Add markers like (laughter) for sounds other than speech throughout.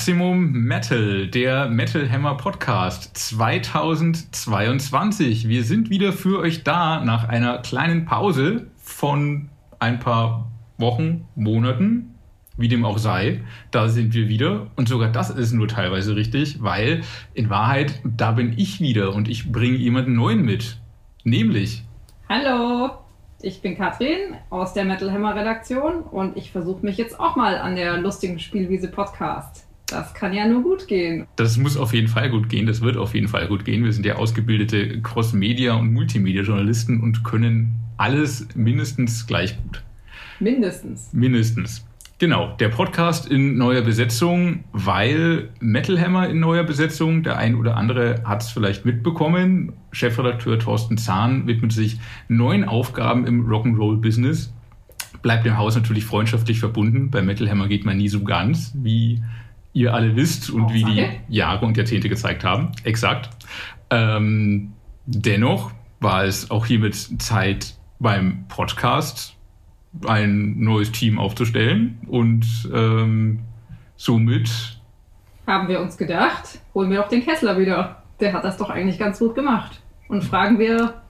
Maximum Metal, der Metal Hammer Podcast 2022. Wir sind wieder für euch da nach einer kleinen Pause von ein paar Wochen, Monaten, wie dem auch sei. Da sind wir wieder und sogar das ist nur teilweise richtig, weil in Wahrheit, da bin ich wieder und ich bringe jemanden neuen mit. Nämlich. Hallo, ich bin Katrin aus der Metal Hammer Redaktion und ich versuche mich jetzt auch mal an der lustigen Spielwiese Podcast. Das kann ja nur gut gehen. Das muss auf jeden Fall gut gehen. Das wird auf jeden Fall gut gehen. Wir sind ja ausgebildete Cross-Media- und Multimedia-Journalisten und können alles mindestens gleich gut. Mindestens. Mindestens. Genau, der Podcast in neuer Besetzung, weil Metal Hammer in neuer Besetzung, der ein oder andere hat es vielleicht mitbekommen. Chefredakteur Thorsten Zahn widmet sich neuen Aufgaben im Rock'n'Roll-Business. Bleibt dem Haus natürlich freundschaftlich verbunden. Bei Metal Hammer geht man nie so ganz, wie ihr alle wisst und wie die Jahre und Jahrzehnte gezeigt haben. Exakt. Ähm, dennoch war es auch hiermit Zeit beim Podcast ein neues Team aufzustellen und ähm, somit haben wir uns gedacht, holen wir doch den Kessler wieder. Der hat das doch eigentlich ganz gut gemacht. Und fragen wir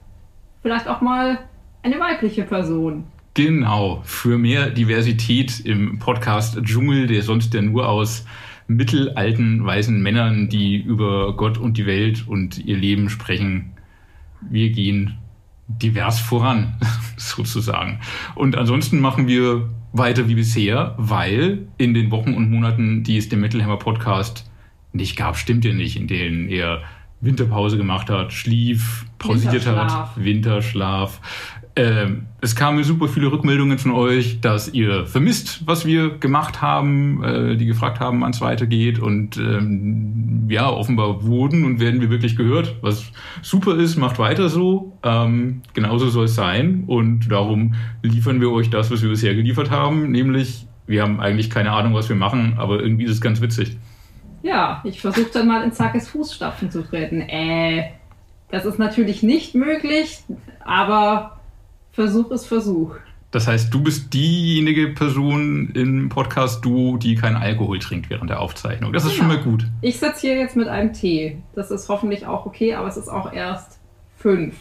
vielleicht auch mal eine weibliche Person. Genau, für mehr Diversität im Podcast Dschungel, der sonst ja nur aus mittelalten weißen Männern, die über Gott und die Welt und ihr Leben sprechen. Wir gehen divers voran, (laughs) sozusagen. Und ansonsten machen wir weiter wie bisher, weil in den Wochen und Monaten, die es dem Metal Hammer Podcast nicht gab, stimmt ja nicht, in denen er Winterpause gemacht hat, schlief, pausiert hat, Winterschlaf, ähm, es kamen super viele Rückmeldungen von euch, dass ihr vermisst, was wir gemacht haben, äh, die gefragt haben, wann es weitergeht. Und ähm, ja, offenbar wurden und werden wir wirklich gehört, was super ist, macht weiter so. Ähm, genauso soll es sein. Und darum liefern wir euch das, was wir bisher geliefert haben, nämlich wir haben eigentlich keine Ahnung, was wir machen, aber irgendwie ist es ganz witzig. Ja, ich versuche dann mal in Zackes Fußstapfen zu treten. Äh, das ist natürlich nicht möglich, aber Versuch ist Versuch. Das heißt, du bist diejenige Person im Podcast du, die keinen Alkohol trinkt während der Aufzeichnung. Das ist genau. schon mal gut. Ich sitze hier jetzt mit einem Tee. Das ist hoffentlich auch okay, aber es ist auch erst fünf.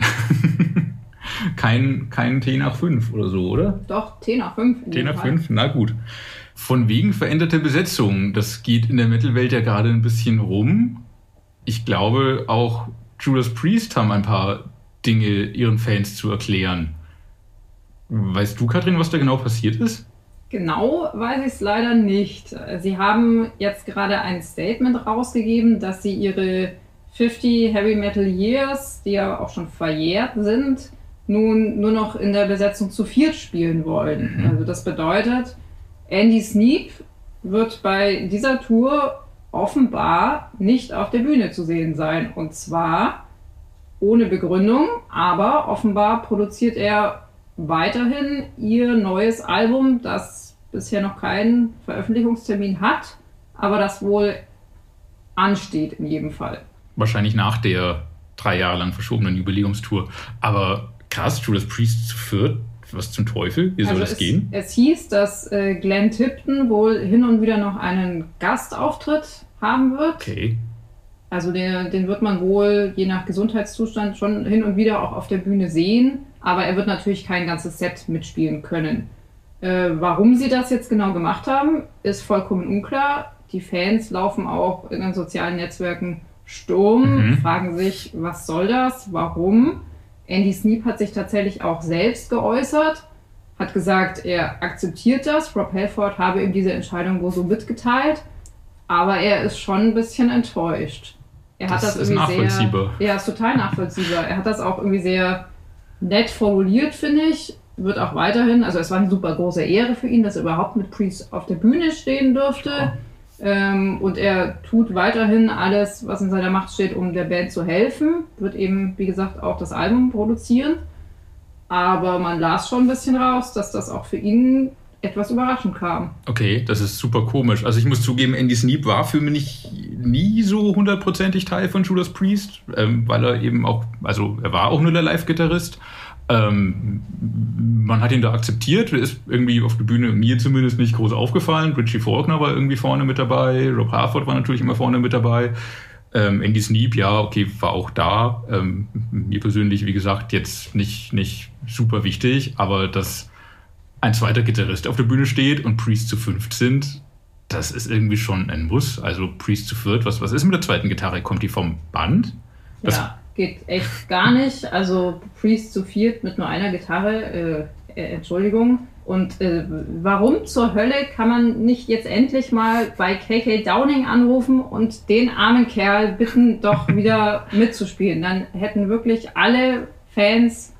(laughs) kein, kein Tee nach fünf oder so, oder? Doch, Tee nach fünf. Tee nach Fall. fünf, na gut. Von wegen veränderte Besetzung. Das geht in der Mittelwelt ja gerade ein bisschen rum. Ich glaube, auch Judas Priest haben ein paar Dinge ihren Fans zu erklären. Weißt du, Katrin, was da genau passiert ist? Genau weiß ich es leider nicht. Sie haben jetzt gerade ein Statement rausgegeben, dass sie ihre 50 Heavy Metal Years, die ja auch schon verjährt sind, nun nur noch in der Besetzung zu viert spielen wollen. Mhm. Also das bedeutet, Andy Sneap wird bei dieser Tour offenbar nicht auf der Bühne zu sehen sein. Und zwar ohne Begründung, aber offenbar produziert er weiterhin ihr neues Album, das bisher noch keinen Veröffentlichungstermin hat, aber das wohl ansteht in jedem Fall. Wahrscheinlich nach der drei Jahre lang verschobenen Jubiläumstour. Aber krass, Judas Priest zu viert, was zum Teufel? Wie soll also das es, gehen? Es hieß, dass äh, Glenn Tipton wohl hin und wieder noch einen Gastauftritt haben wird. Okay. Also den, den wird man wohl je nach Gesundheitszustand schon hin und wieder auch auf der Bühne sehen, aber er wird natürlich kein ganzes Set mitspielen können. Äh, warum sie das jetzt genau gemacht haben, ist vollkommen unklar. Die Fans laufen auch in den sozialen Netzwerken Sturm, mhm. fragen sich, was soll das, warum. Andy Sneap hat sich tatsächlich auch selbst geäußert, hat gesagt, er akzeptiert das. Rob Halford habe ihm diese Entscheidung wohl so mitgeteilt, aber er ist schon ein bisschen enttäuscht. Er hat das, das ist nachvollziehbar. Sehr, ja, ist total nachvollziehbar. Er hat das auch irgendwie sehr nett formuliert, finde ich. Wird auch weiterhin, also es war eine super große Ehre für ihn, dass er überhaupt mit Priest auf der Bühne stehen durfte. Ähm, und er tut weiterhin alles, was in seiner Macht steht, um der Band zu helfen. Wird eben, wie gesagt, auch das Album produzieren. Aber man las schon ein bisschen raus, dass das auch für ihn etwas überraschend kam. Okay, das ist super komisch. Also ich muss zugeben, Andy Sneap war für mich nie so hundertprozentig Teil von Judas Priest, ähm, weil er eben auch, also er war auch nur der Live-Gitarrist. Ähm, man hat ihn da akzeptiert, ist irgendwie auf der Bühne mir zumindest nicht groß aufgefallen. Richie Faulkner war irgendwie vorne mit dabei, Rob Harford war natürlich immer vorne mit dabei. Ähm, Andy Sneap, ja, okay, war auch da. Ähm, mir persönlich, wie gesagt, jetzt nicht, nicht super wichtig, aber dass ein zweiter Gitarrist auf der Bühne steht und Priest zu fünft sind, das ist irgendwie schon ein Muss. Also Priest zu viert, was, was ist mit der zweiten Gitarre? Kommt die vom Band? Das ja, geht echt gar nicht. Also Priest zu viert mit nur einer Gitarre, äh, äh, Entschuldigung. Und äh, warum zur Hölle kann man nicht jetzt endlich mal bei KK Downing anrufen und den armen Kerl bitten, doch (laughs) wieder mitzuspielen? Dann hätten wirklich alle Fans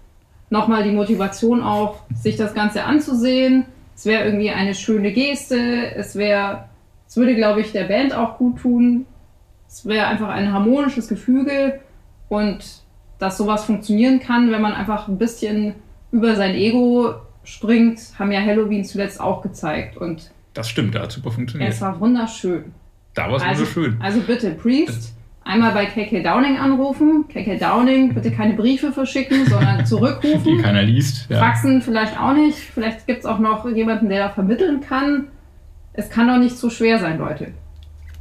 nochmal die Motivation auch, sich das Ganze anzusehen. Es wäre irgendwie eine schöne Geste. Es wäre, es würde, glaube ich, der Band auch gut tun. Es wäre einfach ein harmonisches Gefüge und dass sowas funktionieren kann, wenn man einfach ein bisschen über sein Ego springt, haben ja Halloween zuletzt auch gezeigt. Und das stimmt, da hat super funktioniert. Es war wunderschön. Da war es also, wunderschön. Also bitte, Priest, einmal bei KK Downing anrufen. KK Downing, bitte keine Briefe verschicken, sondern (laughs) zurückrufen. Die keiner liest. Ja. Faxen vielleicht auch nicht. Vielleicht gibt es auch noch jemanden, der da vermitteln kann. Es kann doch nicht so schwer sein, Leute.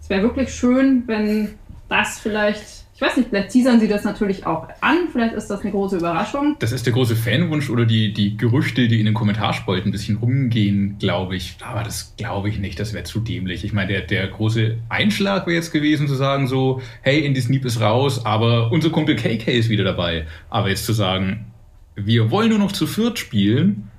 Es wäre wirklich schön, wenn das vielleicht ich weiß nicht, vielleicht teasern sie das natürlich auch an. Vielleicht ist das eine große Überraschung. Das ist der große Fanwunsch oder die, die Gerüchte, die in den Kommentarspalten ein bisschen rumgehen, glaube ich. Aber das glaube ich nicht. Das wäre zu dämlich. Ich meine, der, der große Einschlag wäre jetzt gewesen, zu sagen so, hey, Indie Sneep ist raus, aber unser Kumpel KK ist wieder dabei. Aber jetzt zu sagen, wir wollen nur noch zu viert spielen.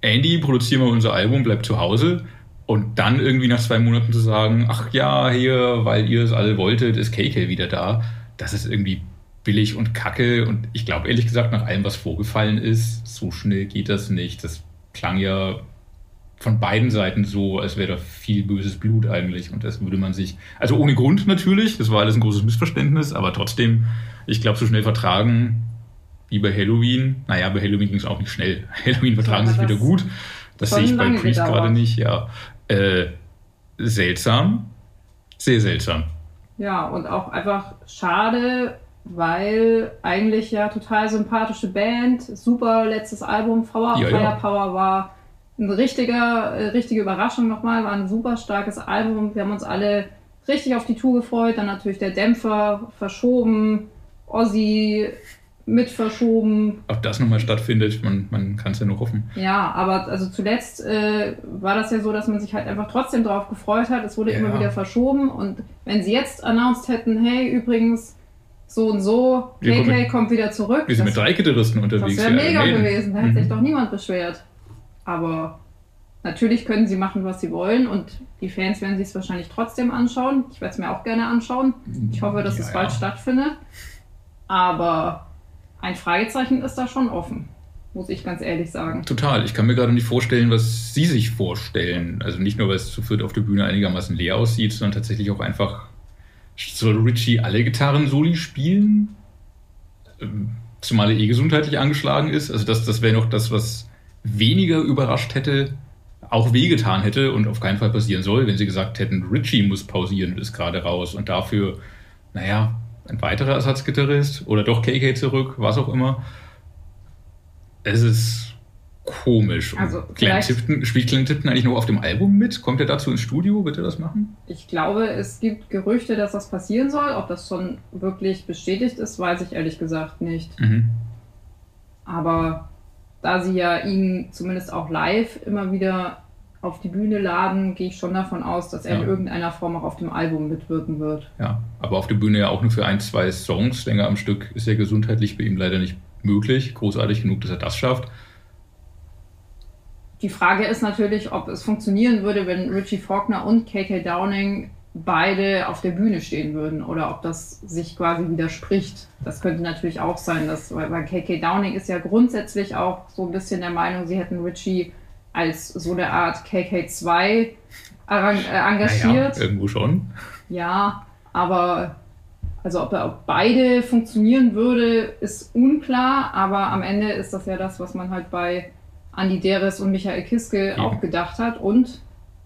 Andy, produzieren wir unser Album, bleibt zu Hause. Und dann irgendwie nach zwei Monaten zu sagen, ach ja, hier, weil ihr es alle wolltet, ist KK wieder da das ist irgendwie billig und kacke. Und ich glaube ehrlich gesagt, nach allem, was vorgefallen ist, so schnell geht das nicht. Das klang ja von beiden Seiten so, als wäre da viel böses Blut eigentlich. Und das würde man sich, also ohne Grund natürlich, das war alles ein großes Missverständnis, aber trotzdem, ich glaube, so schnell vertragen wie bei Halloween. Naja, bei Halloween ging es auch nicht schnell. (laughs) Halloween vertragen sich wieder gut. Das sehe ich bei Priest gerade nicht, ja. Äh, seltsam. Sehr seltsam. Ja, und auch einfach schade, weil eigentlich ja total sympathische Band, super letztes Album, Power, ja, Firepower ja. war eine richtige, äh, richtige Überraschung nochmal, war ein super starkes Album. Wir haben uns alle richtig auf die Tour gefreut. Dann natürlich der Dämpfer verschoben, Ozzy mit verschoben. Ob das nochmal stattfindet, man, man kann es ja nur hoffen. Ja, aber also zuletzt äh, war das ja so, dass man sich halt einfach trotzdem drauf gefreut hat. Es wurde ja. immer wieder verschoben und wenn sie jetzt announced hätten, hey, übrigens, so und so, KK kommt wieder zurück. Wir sind mit drei Gitarristen unterwegs. Das wäre mega gewesen, da hätte mhm. sich doch niemand beschwert. Aber natürlich können sie machen, was sie wollen und die Fans werden sich es wahrscheinlich trotzdem anschauen. Ich werde es mir auch gerne anschauen. Ich hoffe, dass ja, es bald ja. stattfindet. Aber ein Fragezeichen ist da schon offen, muss ich ganz ehrlich sagen. Total. Ich kann mir gerade nicht vorstellen, was Sie sich vorstellen. Also nicht nur, weil es zu viert auf der Bühne einigermaßen leer aussieht, sondern tatsächlich auch einfach, soll Richie alle Gitarren-Soli spielen? Ähm, zumal er eh gesundheitlich angeschlagen ist. Also das, das wäre noch das, was weniger überrascht hätte, auch wehgetan hätte und auf keinen Fall passieren soll, wenn sie gesagt hätten, Richie muss pausieren und ist gerade raus und dafür, naja, ein weiterer Ersatzgitarrist oder doch KK zurück, was auch immer. Es ist komisch. Also Glenn Tipton, spielt Glenn Tipton eigentlich noch auf dem Album mit? Kommt er dazu ins Studio? Wird er das machen? Ich glaube, es gibt Gerüchte, dass das passieren soll. Ob das schon wirklich bestätigt ist, weiß ich ehrlich gesagt nicht. Mhm. Aber da sie ja ihn zumindest auch live immer wieder auf die Bühne laden, gehe ich schon davon aus, dass er ja. in irgendeiner Form auch auf dem Album mitwirken wird. Ja, aber auf der Bühne ja auch nur für ein, zwei Songs länger am Stück ist ja gesundheitlich bei ihm leider nicht möglich. Großartig genug, dass er das schafft. Die Frage ist natürlich, ob es funktionieren würde, wenn Richie Faulkner und KK Downing beide auf der Bühne stehen würden oder ob das sich quasi widerspricht. Das könnte natürlich auch sein, dass, weil, weil KK Downing ist ja grundsätzlich auch so ein bisschen der Meinung, sie hätten Richie als so eine Art KK2 äh, engagiert. Naja, irgendwo schon. Ja, aber also ob, ob beide funktionieren würde, ist unklar, aber am Ende ist das ja das, was man halt bei Andy Deres und Michael Kiske ja. auch gedacht hat und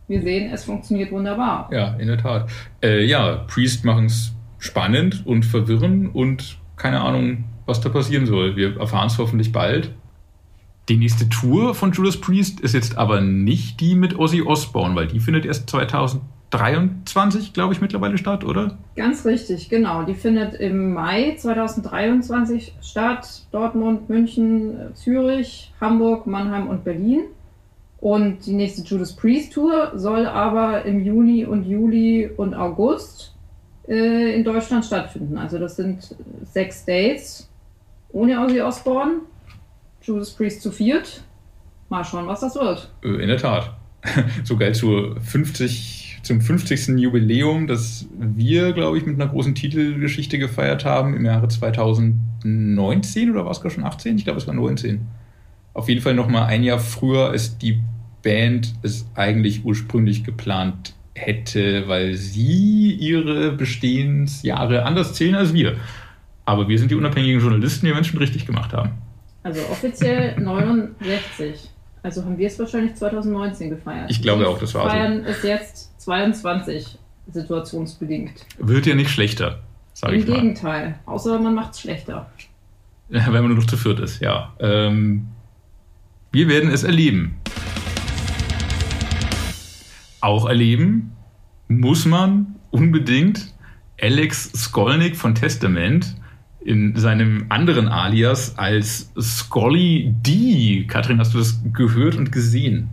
wir sehen, es funktioniert wunderbar. Ja, in der Tat. Äh, ja, Priest machen es spannend und verwirren und keine Ahnung, was da passieren soll. Wir erfahren es hoffentlich bald Die nächste Tour von Judas Priest ist jetzt aber nicht die mit Ozzy Osbourne, weil die findet erst 2023, glaube ich, mittlerweile statt, oder? Ganz richtig, genau. Die findet im Mai 2023 statt. Dortmund, München, Zürich, Hamburg, Mannheim und Berlin. Und die nächste Judas Priest Tour soll aber im Juni und Juli und August äh, in Deutschland stattfinden. Also das sind sechs Dates ohne Ozzy Osbourne. Judas Priest zu viert. Mal schauen, was das wird. Äh, in der Tat. (laughs) So geil zur 50, zum 50. Jubiläum, das wir, glaube ich, mit einer großen Titelgeschichte gefeiert haben im Jahre 2019 oder war es gar schon 18? Ich glaube, es war 19. Auf jeden Fall noch mal ein Jahr früher ist die Band es eigentlich ursprünglich geplant hätte, weil sie ihre Bestehensjahre anders zählen als wir. Aber wir sind die unabhängigen Journalisten, die Menschen richtig gemacht haben. Also offiziell 69. Also haben wir es wahrscheinlich 2019 gefeiert. Ich glaube auch, das war so. Feiern ist jetzt 22 situationsbedingt. Wird ja nicht schlechter, sage ich mal. Im Gegenteil, außer man macht es schlechter. Wenn man nur noch zu viert ist, ja. Ähm, wir werden es erleben. Auch erleben muss man unbedingt Alex Skolnick von Testament in seinem anderen Alias als Scully D. Katrin, hast du das gehört und gesehen?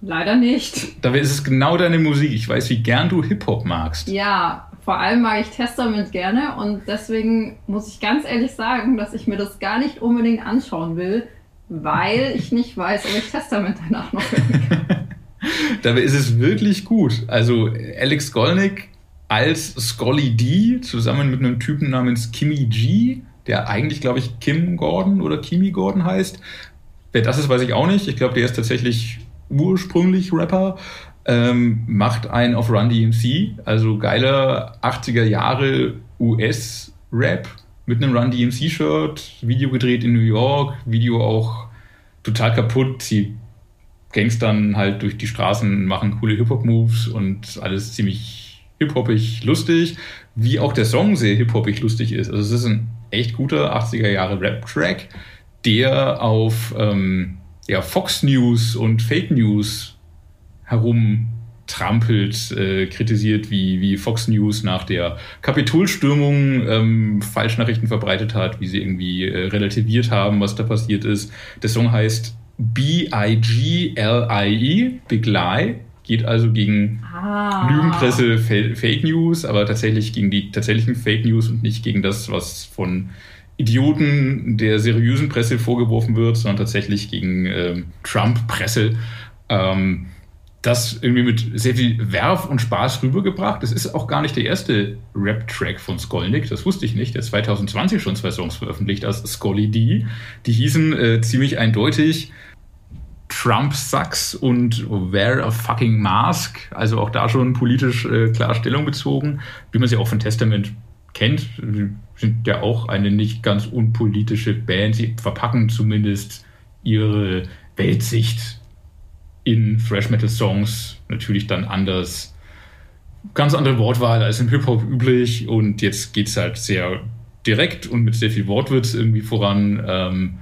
Leider nicht. Dabei ist es genau deine Musik. Ich weiß, wie gern du Hip-Hop magst. Ja, vor allem mag ich Testament gerne und deswegen muss ich ganz ehrlich sagen, dass ich mir das gar nicht unbedingt anschauen will, weil ich nicht weiß, ob ich Testament danach noch hören kann. (laughs) Dabei ist es wirklich gut. Also Alex Skolnick als Scully D zusammen mit einem Typen namens Kimmy G, der eigentlich, glaube ich, Kim Gordon oder Kimi Gordon heißt. Wer das ist, weiß ich auch nicht. Ich glaube, der ist tatsächlich ursprünglich Rapper. Ähm, macht einen auf Run DMC, also geiler 80er Jahre US-Rap mit einem Run DMC-Shirt, Video gedreht in New York, Video auch total kaputt, sie Gangstern halt durch die Straßen, machen coole Hip-Hop-Moves und alles ziemlich hip-hoppig lustig, wie auch der Song sehr hip-hoppig lustig ist. Also es ist ein echt guter 80er Jahre Rap-Track, der auf ähm, ja, Fox News und Fake News herumtrampelt, äh, kritisiert, wie, wie Fox News nach der Kapitolstürmung ähm, Falschnachrichten verbreitet hat, wie sie irgendwie äh, relativiert haben, was da passiert ist. Der Song heißt B-I-G-L-I-E, Big Lie, geht also gegen ah. Lügenpresse, Fake News, aber tatsächlich gegen die tatsächlichen Fake News und nicht gegen das, was von Idioten der seriösen Presse vorgeworfen wird, sondern tatsächlich gegen ähm, Trump-Presse. Ähm, das irgendwie mit sehr viel Werf und Spaß rübergebracht. Das ist auch gar nicht der erste Rap-Track von Skolnick, das wusste ich nicht. Der hat 2020 schon zwei Songs veröffentlicht als Scully D. Die hießen äh, ziemlich eindeutig Trump sucks und wear a fucking mask. Also auch da schon politisch äh, klar Stellung bezogen, wie man sie auch von Testament kennt. Sie sind ja auch eine nicht ganz unpolitische Band. Sie verpacken zumindest ihre Weltsicht in Thrash Metal Songs natürlich dann anders. Ganz andere Wortwahl als im Hip-Hop üblich und jetzt geht es halt sehr direkt und mit sehr viel Wortwitz irgendwie voran. Ähm,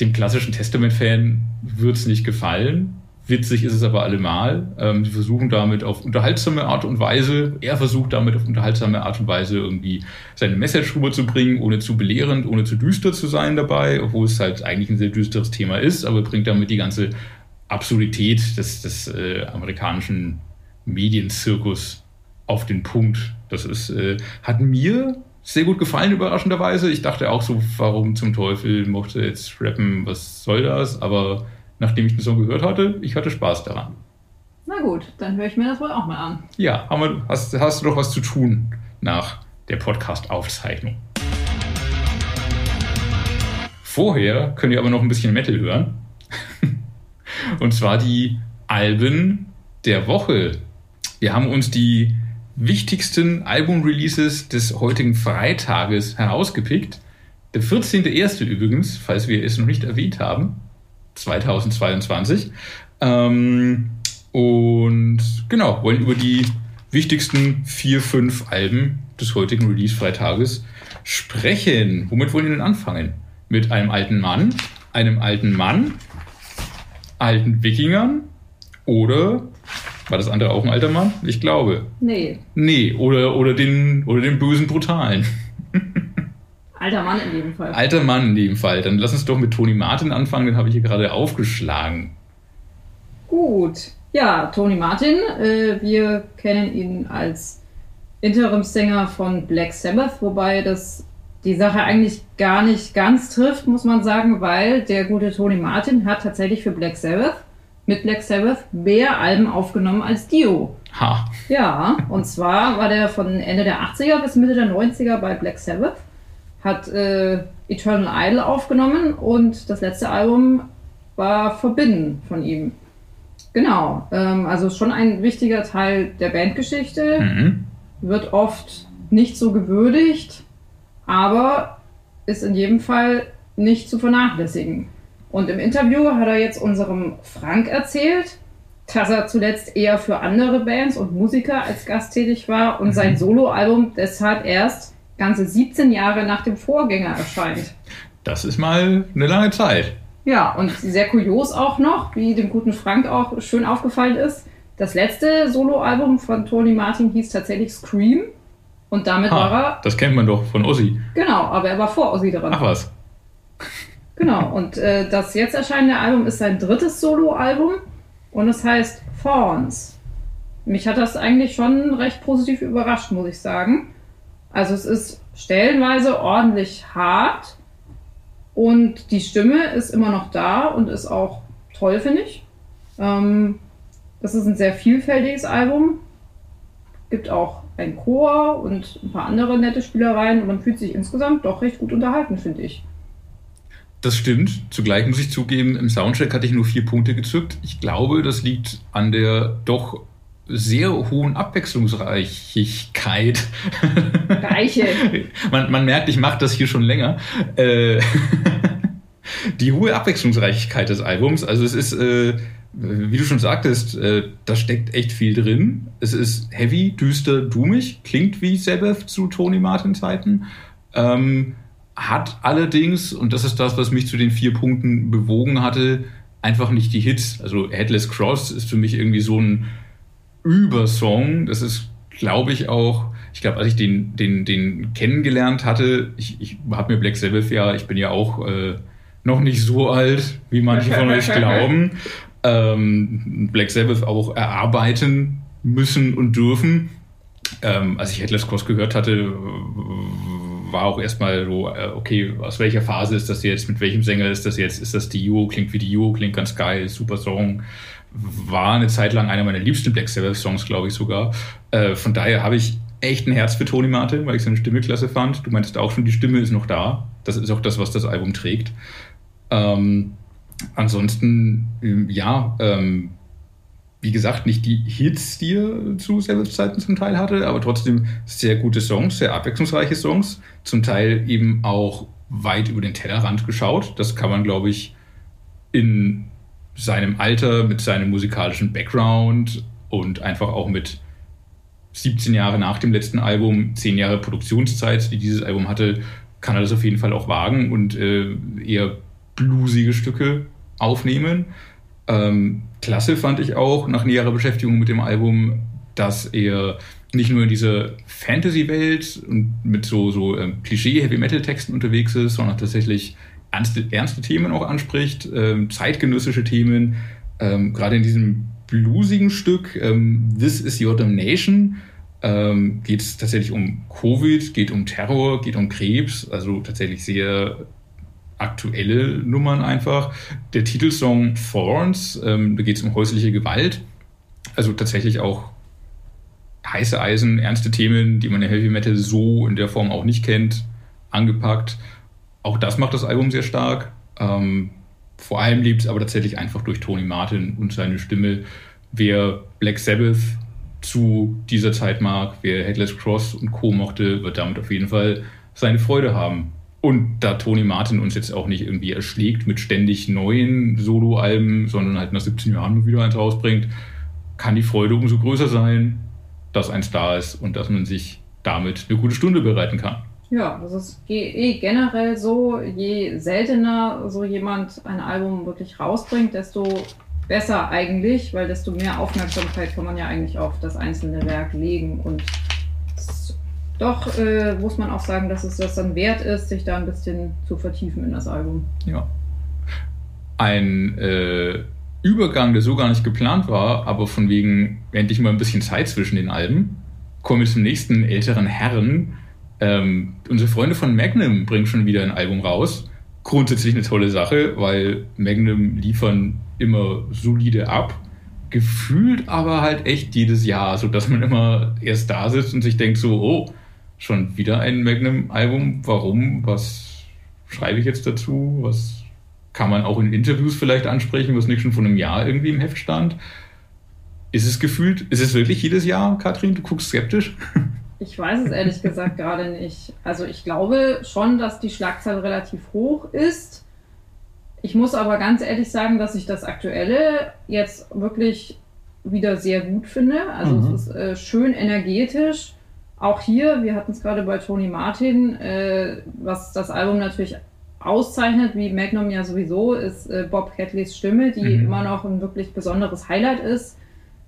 dem klassischen Testament-Fan wird es nicht gefallen. Witzig ist es aber allemal. Ähm, sie versuchen damit auf unterhaltsame Art und Weise, er versucht damit auf unterhaltsame Art und Weise irgendwie seine Message rüberzubringen, ohne zu belehrend, ohne zu düster zu sein dabei, obwohl es halt eigentlich ein sehr düsteres Thema ist, aber bringt damit die ganze Absurdität des, des äh, amerikanischen Medienzirkus auf den Punkt. Das ist, äh, hat mir sehr gut gefallen, überraschenderweise. Ich dachte auch so, warum zum Teufel mochte jetzt rappen, was soll das? Aber nachdem ich den Song gehört hatte, ich hatte Spaß daran. Na gut, dann höre ich mir das wohl auch mal an. Ja, wir, hast, hast du doch was zu tun nach der Podcast-Aufzeichnung. Vorher könnt ihr aber noch ein bisschen Metal hören. (laughs) Und zwar die Alben der Woche. Wir haben uns die wichtigsten Album-Releases des heutigen Freitages herausgepickt. Der 14.01. übrigens, falls wir es noch nicht erwähnt haben, 2022. Ähm, und genau, wollen über die wichtigsten vier, fünf Alben des heutigen Release-Freitages sprechen. Womit wollen wir denn anfangen? Mit einem alten Mann einem alten Mann, alten Wikingern oder war das andere auch ein alter Mann? Ich glaube. Nee. Nee, oder, oder, den, oder den bösen Brutalen. Alter Mann in jedem Fall. Alter Mann in jedem Fall. Dann lass uns doch mit Toni Martin anfangen, den habe ich hier gerade aufgeschlagen. Gut. Ja, Toni Martin. Äh, wir kennen ihn als Interimsänger von Black Sabbath, wobei das die Sache eigentlich gar nicht ganz trifft, muss man sagen, weil der gute Tony Martin hat tatsächlich für Black Sabbath mit Black Sabbath mehr Alben aufgenommen als Dio. Ha. Ja, und zwar war der von Ende der 80er bis Mitte der 90er bei Black Sabbath, hat äh, Eternal Idol aufgenommen und das letzte Album war Verbinden von ihm. Genau, ähm, also schon ein wichtiger Teil der Bandgeschichte, Mhm. wird oft nicht so gewürdigt, aber ist in jedem Fall nicht zu vernachlässigen. Und im Interview hat er jetzt unserem Frank erzählt, dass er zuletzt eher für andere Bands und Musiker als Gast tätig war und sein Soloalbum deshalb erst ganze 17 Jahre nach dem Vorgänger erscheint. Das ist mal eine lange Zeit. Ja, und sehr kurios auch noch, wie dem guten Frank auch schön aufgefallen ist, das letzte Soloalbum von Tony Martin hieß tatsächlich Scream und damit war er, Ha, das kennt man doch von Ossi. genau, aber er war vor Ozzy dran. Ach was. Genau, und äh, das jetzt erscheinende Album ist sein drittes Soloalbum und es heißt Fawns. Mich hat das eigentlich schon recht positiv überrascht, muss ich sagen. Also es ist stellenweise ordentlich hart und die Stimme ist immer noch da und ist auch toll, finde ich. Ähm, das ist ein sehr vielfältiges Album. Gibt auch einen Chor und ein paar andere nette Spielereien und man fühlt sich insgesamt doch recht gut unterhalten, finde ich. Das stimmt. Zugleich muss ich zugeben, im Soundcheck hatte ich nur vier Punkte gezückt. Ich glaube, das liegt an der doch sehr hohen Abwechslungsreichigkeit. Reiche. (laughs) man, man merkt, ich mache das hier schon länger. Äh, (laughs) die hohe Abwechslungsreichigkeit des Albums. Also es ist, äh, wie du schon sagtest, äh, da steckt echt viel drin. Es ist heavy, düster, doomig, klingt wie Sabbath zu Tony Martin Zeiten. Ähm, hat allerdings, und das ist das, was mich zu den vier Punkten bewogen hatte, einfach nicht die Hits. Also Headless Cross ist für mich irgendwie so ein Übersong. Das ist, glaube ich, auch, ich glaube, als ich den, den, den kennengelernt hatte, ich, ich habe mir Black Sabbath ja, ich bin ja auch äh, noch nicht so alt, wie manche von euch (laughs) glauben, ähm, Black Sabbath auch erarbeiten müssen und dürfen. Ähm, als ich Headless Cross gehört hatte, war auch erstmal so, äh, okay, aus welcher Phase ist das jetzt, mit welchem Sänger ist das jetzt, ist das Dio, klingt wie Dio, klingt ganz geil, super Song. War eine Zeit lang einer meiner liebsten Black Sabbath-Songs, glaube ich sogar. Äh, von daher habe ich echt ein Herz für Tony Martin, weil ich seine Stimme klasse fand. Du meintest auch schon, die Stimme ist noch da. Das ist auch das, was das Album trägt. Ähm, ansonsten, ja, ähm, wie gesagt, nicht die Hits, die er zu Sabbath-Zeiten zum Teil hatte, aber trotzdem sehr gute Songs, sehr abwechslungsreiche Songs. Zum Teil eben auch weit über den Tellerrand geschaut. Das kann man, glaube ich, in seinem Alter, mit seinem musikalischen Background und einfach auch mit 17 Jahre nach dem letzten Album, 10 Jahre Produktionszeit, die dieses Album hatte, kann er das auf jeden Fall auch wagen und äh, eher bluesige Stücke aufnehmen. Ähm, klasse fand ich auch nach näherer Beschäftigung mit dem Album, dass er nicht nur in dieser Fantasy-Welt und mit so, so ähm, Klischee-Heavy-Metal-Texten unterwegs ist, sondern tatsächlich ernste, ernste Themen auch anspricht, ähm, zeitgenössische Themen. Ähm, Gerade in diesem bluesigen Stück ähm, This is Your Damnation ähm, geht es tatsächlich um Covid, geht um Terror, geht um Krebs, also tatsächlich sehr aktuelle Nummern einfach. Der Titelsong Thorns, ähm, da geht es um häusliche Gewalt. Also tatsächlich auch heiße Eisen, ernste Themen, die man in Heavy Metal so in der Form auch nicht kennt, angepackt. Auch das macht das Album sehr stark. Ähm, vor allem liebt es aber tatsächlich einfach durch Tony Martin und seine Stimme. Wer Black Sabbath zu dieser Zeit mag, wer Headless Cross und Co. mochte, wird damit auf jeden Fall seine Freude haben. Und da Tony Martin uns jetzt auch nicht irgendwie erschlägt mit ständig neuen Soloalben, sondern halt nach 17 Jahren mal wieder eins rausbringt, kann die Freude umso größer sein, dass eins da ist und dass man sich damit eine gute Stunde bereiten kann. Ja, das ist eh generell so, je seltener so jemand ein Album wirklich rausbringt, desto besser eigentlich, weil desto mehr Aufmerksamkeit kann man ja eigentlich auf das einzelne Werk legen. Und doch äh, muss man auch sagen, dass es das dann wert ist, sich da ein bisschen zu vertiefen in das Album. Ja. Ein äh, Übergang, der so gar nicht geplant war, aber von wegen endlich mal ein bisschen Zeit zwischen den Alben, kommen wir zum nächsten älteren Herren, ähm, unsere Freunde von Magnum bringen schon wieder ein Album raus. Grundsätzlich eine tolle Sache, weil Magnum liefern immer solide ab. Gefühlt aber halt echt jedes Jahr, sodass man immer erst da sitzt und sich denkt so, oh, schon wieder ein Magnum-Album. Warum? Was schreibe ich jetzt dazu? Was kann man auch in Interviews vielleicht ansprechen, was nicht schon vor einem Jahr irgendwie im Heft stand? Ist es gefühlt, ist es wirklich jedes Jahr, Katrin? Du guckst skeptisch? (laughs) Ich weiß es ehrlich gesagt gerade nicht. Also ich glaube schon, dass die Schlagzahl relativ hoch ist. Ich muss aber ganz ehrlich sagen, dass ich das Aktuelle jetzt wirklich wieder sehr gut finde. Also mhm. es ist äh, schön energetisch. Auch hier, wir hatten es gerade bei Tony Martin, äh, was das Album natürlich auszeichnet, wie Magnum ja sowieso, ist äh, Bob Catleys Stimme, die mhm. immer noch ein wirklich besonderes Highlight ist.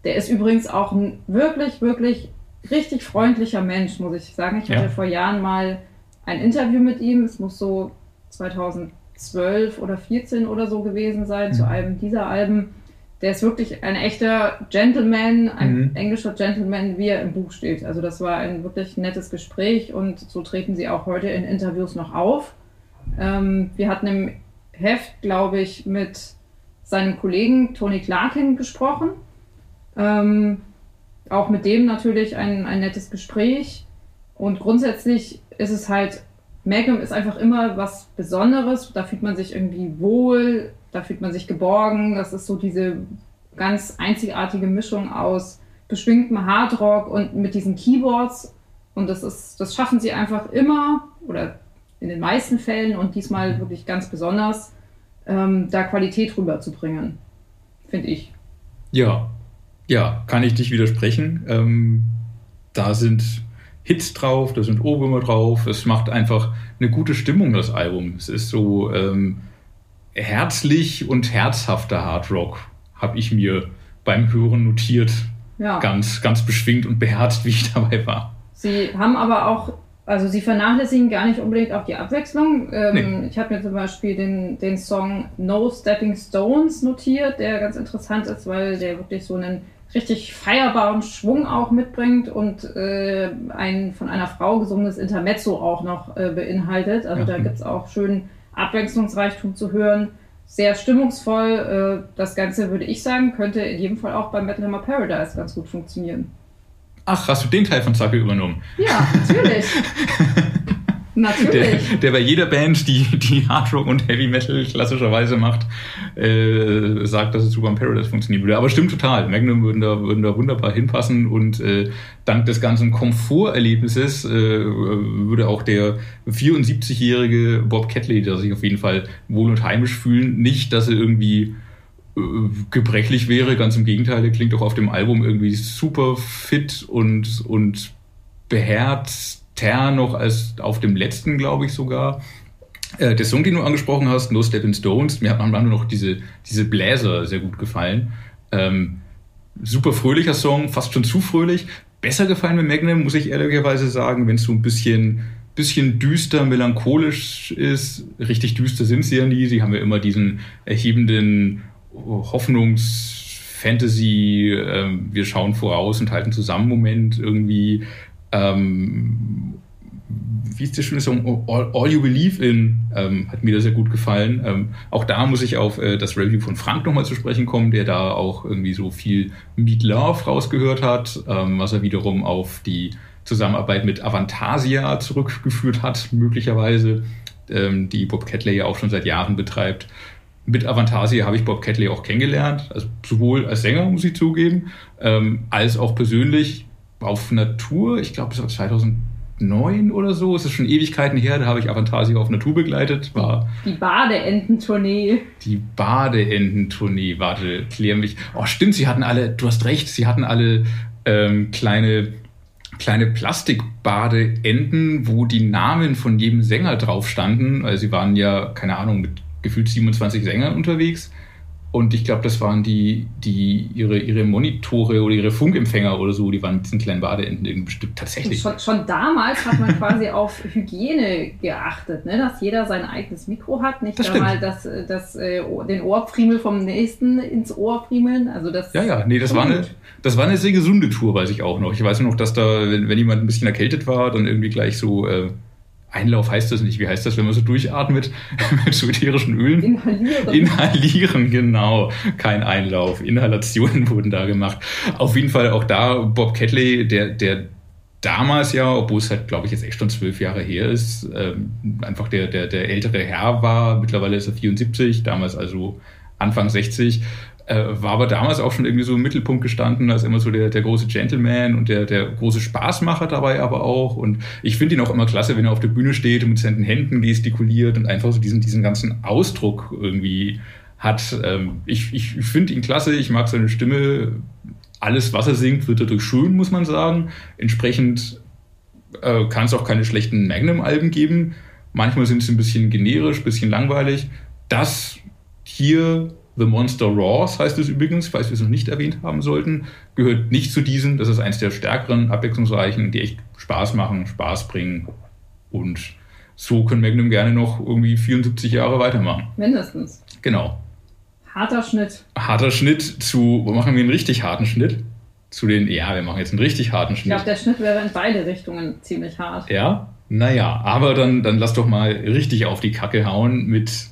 Der ist übrigens auch ein wirklich, wirklich richtig freundlicher Mensch, muss ich sagen. Ich hatte vor Jahren mal ein Interview mit ihm. Es muss so 2012 oder 14 oder so gewesen sein, mhm. zu einem dieser Alben. Der ist wirklich ein echter Gentleman, ein mhm. englischer Gentleman, wie er im Buch steht. Also das war ein wirklich nettes Gespräch und so treten sie auch heute in Interviews noch auf. Ähm, wir hatten im Heft, glaube ich, mit seinem Kollegen Tony Clarkin gesprochen. Ähm, auch mit dem natürlich ein, ein nettes Gespräch. Und grundsätzlich ist es halt, Magnum ist einfach immer was Besonderes. Da fühlt man sich irgendwie wohl, da fühlt man sich geborgen. Das ist so diese ganz einzigartige Mischung aus beschwingtem Hardrock und mit diesen Keyboards. Und das ist, das schaffen sie einfach immer oder in den meisten Fällen und diesmal wirklich ganz besonders, ähm, da Qualität rüberzubringen, finde ich. Ja, ja, kann ich dich widersprechen. Ähm, da sind Hits drauf, da sind Ohrwürmer drauf. Es macht einfach eine gute Stimmung, das Album. Es ist so ähm, herzlich und herzhafter Hardrock, habe ich mir beim Hören notiert. Ja. Ganz, ganz beschwingt und beherzt, wie ich (laughs) dabei war. Sie haben aber auch also sie vernachlässigen gar nicht unbedingt auch die Abwechslung. Ähm, nee. Ich habe mir zum Beispiel den, den Song No Stepping Stones notiert, der ganz interessant ist, weil der wirklich so einen richtig feierbaren Schwung auch mitbringt und äh, ein von einer Frau gesungenes Intermezzo auch noch äh, beinhaltet. Also ja. da gibt es auch schön Abwechslungsreichtum zu hören. Sehr stimmungsvoll. Äh, das Ganze, würde ich sagen, könnte in jedem Fall auch beim Metal Hammer Paradise ganz gut funktionieren. Ach, hast du den Teil von Zacke übernommen? Ja, natürlich. (laughs) Natürlich. Der, der, bei jeder Band, die, die Hard Rock und Heavy Metal klassischerweise macht, äh, sagt, dass es super in Paradise funktionieren würde. Aber stimmt total. Magnum würden da, würden da wunderbar hinpassen und äh, dank des ganzen Komforterlebnisses äh, würde auch der 74-jährige Bob Catley, der sich auf jeden Fall wohl und heimisch fühlen, nicht, dass er irgendwie äh, gebrechlich wäre. Ganz im Gegenteil, der klingt auch auf dem Album irgendwie super fit und, und beherzter noch als auf dem letzten, glaube ich sogar. Äh, der Song, den du angesprochen hast, No Stepping Stones, mir hat manchmal noch diese, diese Bläser sehr gut gefallen. Ähm, super fröhlicher Song, fast schon zu fröhlich. Besser gefallen mit Magnum, muss ich ehrlicherweise sagen, wenn es so ein bisschen, bisschen düster, melancholisch ist. Richtig düster sind sie ja nie. Sie haben ja immer diesen erhebenden Hoffnungs-Fantasy, äh, wir schauen voraus und halten zusammen Moment irgendwie. Ähm, wie ist der schöne Song? All, All You Believe in ähm, hat mir da sehr gut gefallen. Ähm, auch da muss ich auf äh, das Review von Frank nochmal zu sprechen kommen, der da auch irgendwie so viel Meet Love rausgehört hat, ähm, was er wiederum auf die Zusammenarbeit mit Avantasia zurückgeführt hat, möglicherweise, ähm, die Bob Catley ja auch schon seit Jahren betreibt mit Avantasia habe ich Bob Catley auch kennengelernt, also sowohl als Sänger, muss ich zugeben, ähm, als auch persönlich auf Natur. Ich glaube, es war 2009 oder so. Es ist schon Ewigkeiten her. Da habe ich Avantasia auf Natur begleitet. War die Badeententournee. Die Badeententournee. Warte, klär mich. Oh, stimmt. Sie hatten alle. Du hast recht. Sie hatten alle ähm, kleine kleine Plastikbadeenden, wo die Namen von jedem Sänger drauf standen. Also sie waren ja, keine Ahnung, mit gefühlt 27 Sängern unterwegs. Und ich glaube, das waren die, die ihre, ihre Monitore oder ihre Funkempfänger oder so, die waren mit diesen kleinen Badeenden irgendwie bestimmt tatsächlich. Schon, schon, damals hat man quasi auf Hygiene geachtet, ne? dass jeder sein eigenes Mikro hat, nicht das einmal das, das, äh, den Ohrfriemel vom nächsten ins Ohr friemeln. Also das ja, ja, nee, das war, eine, das war eine sehr gesunde Tour, weiß ich auch noch. Ich weiß noch, dass da, wenn, wenn jemand ein bisschen erkältet war, dann irgendwie gleich so. Äh, Einlauf heißt das nicht. Wie heißt das, wenn man so durchatmet (laughs) mit so ätherischen Ölen? Inhalieren. Inhalieren, genau. Kein Einlauf. Inhalationen (laughs) wurden da gemacht. Auf jeden Fall auch da Bob Catley, der, der damals ja, obwohl es halt, glaube ich, jetzt echt schon zwölf Jahre her ist, ähm, einfach der, der, der ältere Herr war. Mittlerweile ist er 74, damals also Anfang 60 äh, war aber damals auch schon irgendwie so im Mittelpunkt gestanden, als immer so der, der große Gentleman und der, der große Spaßmacher dabei aber auch. Und ich finde ihn auch immer klasse, wenn er auf der Bühne steht und mit seinen Händen gestikuliert und einfach so diesen, diesen ganzen Ausdruck irgendwie hat. Ähm, ich ich finde ihn klasse, ich mag seine Stimme. Alles, was er singt, wird dadurch schön, muss man sagen. Entsprechend äh, kann es auch keine schlechten Magnum-Alben geben. Manchmal sind sie ein bisschen generisch, ein bisschen langweilig. Das hier The Monster Raws heißt es übrigens, falls wir es noch nicht erwähnt haben sollten, gehört nicht zu diesen. Das ist eins der stärkeren, abwechslungsreichen, die echt Spaß machen, Spaß bringen. Und so können Magnum gerne noch irgendwie 74 Jahre weitermachen. Mindestens. Genau. Harter Schnitt. Harter Schnitt zu, wo machen wir einen richtig harten Schnitt? Zu den, ja, wir machen jetzt einen richtig harten Schnitt. Ich glaube, der Schnitt wäre in beide Richtungen ziemlich hart. Ja? Naja, aber dann, dann lass doch mal richtig auf die Kacke hauen mit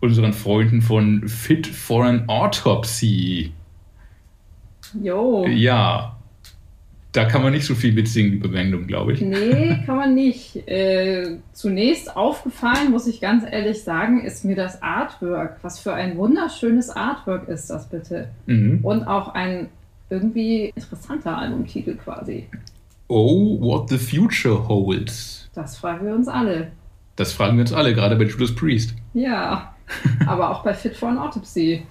unseren Freunden von Fit for an Autopsy. Jo. Ja. Da kann man nicht so viel mitsingen, liebe Wendung, glaube ich. Nee, (laughs) kann man nicht. Äh, zunächst aufgefallen, muss ich ganz ehrlich sagen, ist mir das Artwork. Was für ein wunderschönes Artwork ist das bitte. Mhm. Und auch ein irgendwie interessanter Albumtitel quasi. Oh, what the future holds. Das fragen wir uns alle. Das fragen wir uns alle, gerade bei Judas Priest. Ja (laughs) aber auch bei Fit for an Autopsy.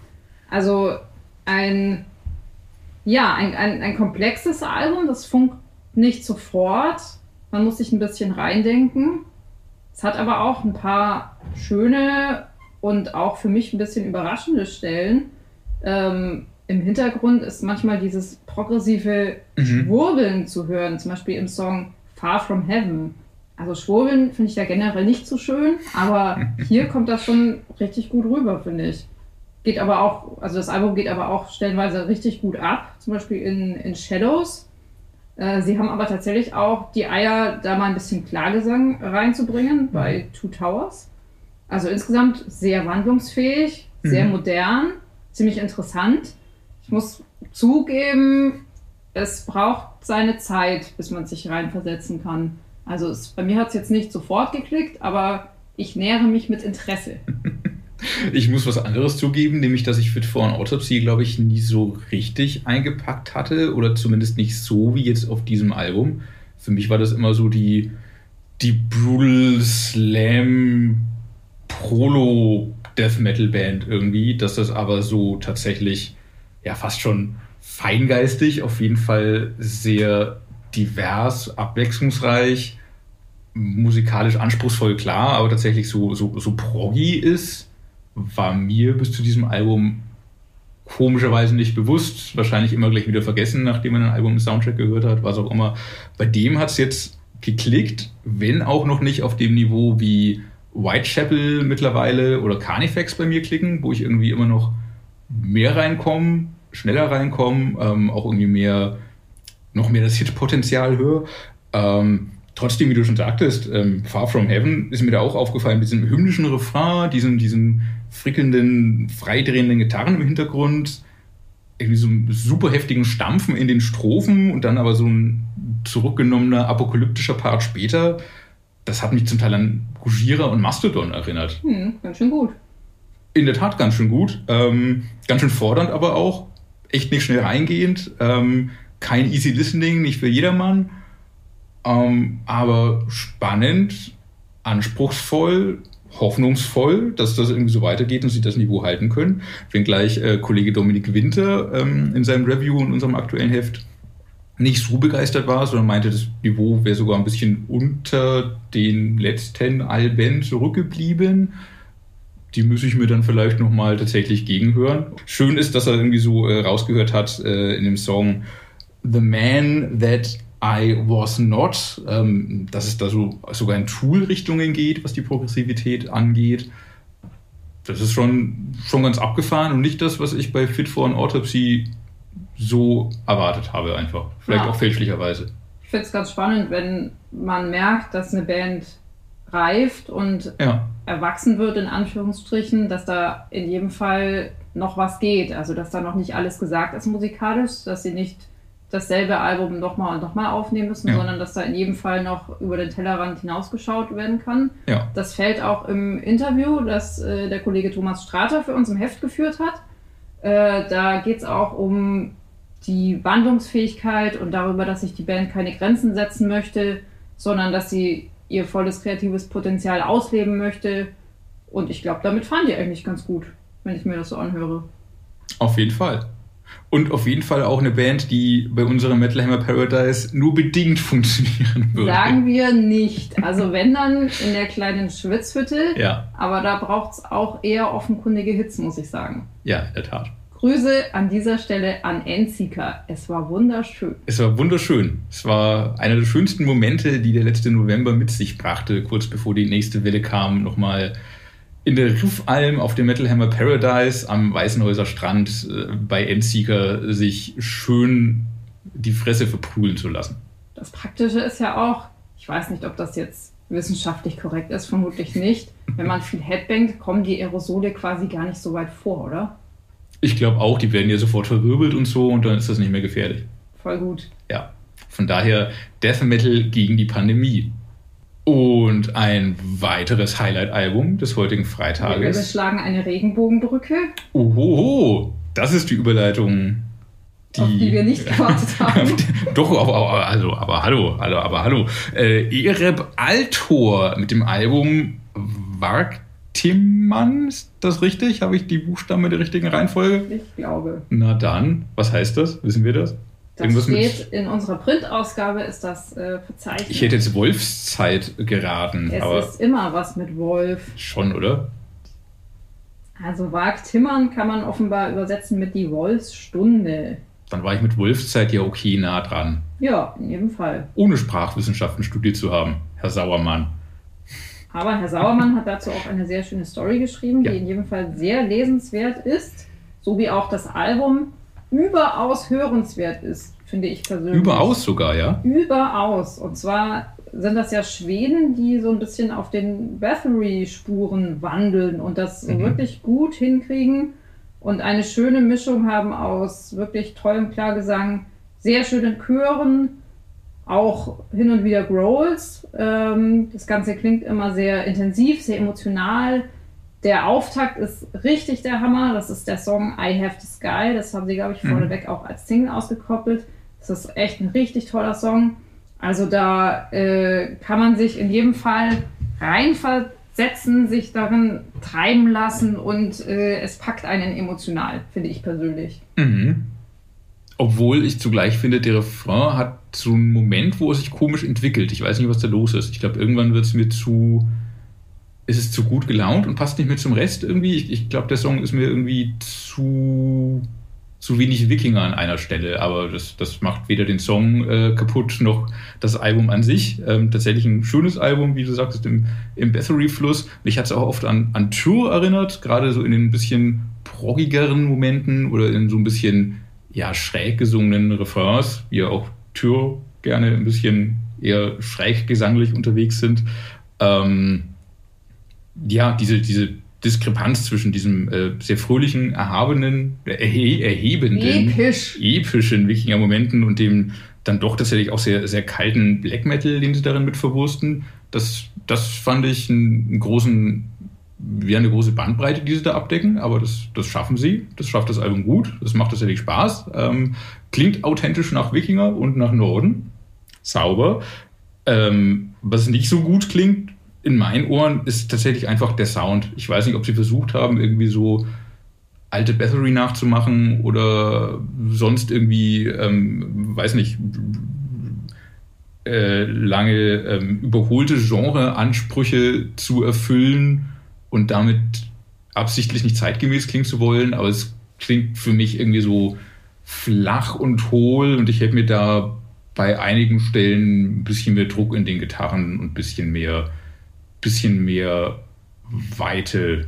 Also ein, ja, ein, ein, ein komplexes Album, das funkt nicht sofort. Man muss sich ein bisschen reindenken. Es hat aber auch ein paar schöne und auch für mich ein bisschen überraschende Stellen. Ähm, Im Hintergrund ist manchmal dieses progressive mhm. Schwurbeln zu hören, zum Beispiel im Song Far From Heaven. Also Schwurbeln finde ich ja generell nicht so schön, aber (laughs) hier kommt das schon richtig gut rüber, finde ich. Geht aber auch, also das Album geht aber auch stellenweise richtig gut ab, zum Beispiel in, in Shadows. Äh, sie haben aber tatsächlich auch die Eier, da mal ein bisschen Klagesang reinzubringen bei Two Towers. Also insgesamt sehr wandlungsfähig, sehr mhm. modern, ziemlich interessant. Ich muss zugeben, es braucht seine Zeit, bis man sich reinversetzen kann. Also es, bei mir hat es jetzt nicht sofort geklickt, aber ich nähere mich mit Interesse. (laughs) Ich muss was anderes zugeben, nämlich dass ich Fit for an Autopsy, glaube ich, nie so richtig eingepackt hatte oder zumindest nicht so wie jetzt auf diesem Album. Für mich war das immer so die, die Brutal Slam Prolo Death Metal Band irgendwie, dass das aber so tatsächlich ja fast schon feingeistig, auf jeden Fall sehr divers, abwechslungsreich, musikalisch anspruchsvoll, klar, aber tatsächlich so, so, so proggy ist, war mir bis zu diesem Album komischerweise nicht bewusst. Wahrscheinlich immer gleich wieder vergessen, nachdem man ein Album im Soundtrack gehört hat, was auch immer. Bei dem hat es jetzt geklickt, wenn auch noch nicht auf dem Niveau wie Whitechapel mittlerweile oder Carnifex bei mir klicken, wo ich irgendwie immer noch mehr reinkomme, schneller reinkomme, ähm, auch irgendwie mehr noch mehr das Hitpotenzial höre. Ähm, trotzdem, wie du schon sagtest, ähm, Far From Heaven ist mir da auch aufgefallen, mit diesem hymnischen Refrain, diesen, diesen frickelnden, freidrehenden Gitarren im Hintergrund, irgendwie so einen super heftigen Stampfen in den Strophen und dann aber so ein zurückgenommener apokalyptischer Part später. Das hat mich zum Teil an Gujira und Mastodon erinnert. Hm, ganz schön gut. In der Tat ganz schön gut. Ähm, ganz schön fordernd aber auch. Echt nicht schnell reingehend. Ähm, kein easy listening, nicht für jedermann, ähm, aber spannend, anspruchsvoll, hoffnungsvoll, dass das irgendwie so weitergeht und sie das Niveau halten können. Wenngleich äh, Kollege Dominik Winter ähm, in seinem Review in unserem aktuellen Heft nicht so begeistert war, sondern meinte, das Niveau wäre sogar ein bisschen unter den letzten Alben zurückgeblieben. Die muss ich mir dann vielleicht nochmal tatsächlich gegenhören. Schön ist, dass er irgendwie so äh, rausgehört hat äh, in dem Song The Man That I Was Not, ähm, dass es da so sogar in Tool-Richtungen geht, was die Progressivität angeht. Das ist schon, schon ganz abgefahren und nicht das, was ich bei Fit for an Autopsy so erwartet habe, einfach. Vielleicht ja. auch fälschlicherweise. Ich finde es ganz spannend, wenn man merkt, dass eine Band reift und ja. erwachsen wird, in Anführungsstrichen, dass da in jedem Fall noch was geht. Also, dass da noch nicht alles gesagt ist musikalisch, dass sie nicht dasselbe Album nochmal und nochmal aufnehmen müssen, ja. sondern dass da in jedem Fall noch über den Tellerrand hinausgeschaut werden kann. Ja. Das fällt auch im Interview, das äh, der Kollege Thomas Strater für uns im Heft geführt hat. Äh, da geht es auch um die Wandlungsfähigkeit und darüber, dass sich die Band keine Grenzen setzen möchte, sondern dass sie ihr volles kreatives Potenzial ausleben möchte. Und ich glaube, damit fahren die eigentlich ganz gut, wenn ich mir das so anhöre. Auf jeden Fall. Und auf jeden Fall auch eine Band, die bei unserem Metal Hammer Paradise nur bedingt (laughs) funktionieren würde. Sagen wir nicht. Also wenn dann in der kleinen Schwitzhütte. Ja. Aber da braucht es auch eher offenkundige Hits, muss ich sagen. Ja, in der Tat. Grüße an dieser Stelle an Endseeker. Es war wunderschön. Es war wunderschön. Es war einer der schönsten Momente, die der letzte November mit sich brachte, kurz bevor die nächste Welle kam. Nochmal in der Riffalm auf dem Metal Hammer Paradise am Weißenhäuser Strand äh, bei Endseeker sich schön die Fresse verprügeln zu lassen. Das Praktische ist ja auch, ich weiß nicht, ob das jetzt wissenschaftlich korrekt ist, vermutlich nicht. Wenn man viel Headbangt, kommen die Aerosole quasi gar nicht so weit vor, oder? Ich glaube auch, die werden ja sofort verwirbelt und so und dann ist das nicht mehr gefährlich. Voll gut. Ja. Von daher Death Metal gegen die Pandemie. Und ein weiteres Highlight-Album des heutigen Freitages. Wir schlagen eine Regenbogenbrücke. Ohoho, das ist die Überleitung, die, auf die wir nicht (laughs) gewartet haben. Doch, aber, aber, also, aber hallo, hallo, aber hallo. Äh, Ereb Altor mit dem Album Vark Timmann, ist das richtig? Habe ich die Buchstaben in der richtigen Reihenfolge? Ich glaube. Na dann, was heißt das? Wissen wir das? Das steht in unserer Printausgabe, ist das äh, verzeichnet. Ich hätte jetzt Wolfszeit geraten. Es aber ist immer was mit Wolf. Schon, oder? Also Wag Timmern kann man offenbar übersetzen mit die Wolfsstunde. Dann war ich mit Wolfszeit ja okay nah dran. Ja, in jedem Fall. Ohne Sprachwissenschaften studiert zu haben, Herr Sauermann. Aber Herr Sauermann hat dazu auch eine sehr schöne Story geschrieben, ja. die in jedem Fall sehr lesenswert ist, so wie auch das Album überaus hörenswert ist, finde ich persönlich. Überaus sogar, ja? Überaus. Und zwar sind das ja Schweden, die so ein bisschen auf den Bathory-Spuren wandeln und das mhm. wirklich gut hinkriegen und eine schöne Mischung haben aus wirklich tollem Klargesang, sehr schönen Chören, auch hin und wieder Growls. Ähm, das Ganze klingt immer sehr intensiv, sehr emotional. Der Auftakt ist richtig der Hammer. Das ist der Song I Have the Sky. Das haben sie, glaube ich, mhm. vorneweg auch als Single ausgekoppelt. Das ist echt ein richtig toller Song. Also da äh, kann man sich in jedem Fall reinversetzen, sich darin treiben lassen und äh, es packt einen emotional, finde ich persönlich. Mhm. Obwohl ich zugleich finde, der Refrain hat so einen Moment, wo er sich komisch entwickelt. Ich weiß nicht, was da los ist. Ich glaube, irgendwann wird es mir zu. Ist es zu gut gelaunt und passt nicht mehr zum Rest irgendwie? Ich, ich glaube, der Song ist mir irgendwie zu, zu wenig Wikinger an einer Stelle. Aber das, das macht weder den Song äh, kaputt noch das Album an sich. Ähm, tatsächlich ein schönes Album, wie du sagtest, im, im Bathory-Fluss. Mich hat es auch oft an, an Tour erinnert, gerade so in den bisschen proggigeren Momenten oder in so ein bisschen ja, schräg gesungenen Refrains, wie auch Tür gerne ein bisschen eher schräg gesanglich unterwegs sind. Ähm, ja, diese, diese Diskrepanz zwischen diesem äh, sehr fröhlichen, erhabenen, erhe erhebenden, Episch. epischen Wikinger-Momenten und dem dann doch tatsächlich auch sehr, sehr kalten Black Metal, den sie darin mit verwursten, das, das fand ich einen, großen wir eine große Bandbreite, die sie da abdecken, aber das, das schaffen sie. Das schafft das Album gut. Das macht tatsächlich Spaß. Ähm, klingt authentisch nach Wikinger und nach Norden. Sauber. Ähm, was nicht so gut klingt in meinen Ohren, ist tatsächlich einfach der Sound. Ich weiß nicht, ob sie versucht haben, irgendwie so alte Bathory nachzumachen oder sonst irgendwie, ähm, weiß nicht, äh, lange ähm, überholte Genreansprüche zu erfüllen und damit absichtlich nicht zeitgemäß klingen zu wollen, aber es klingt für mich irgendwie so flach und hohl und ich hätte mir da bei einigen Stellen ein bisschen mehr Druck in den Gitarren und ein bisschen mehr, bisschen mehr Weite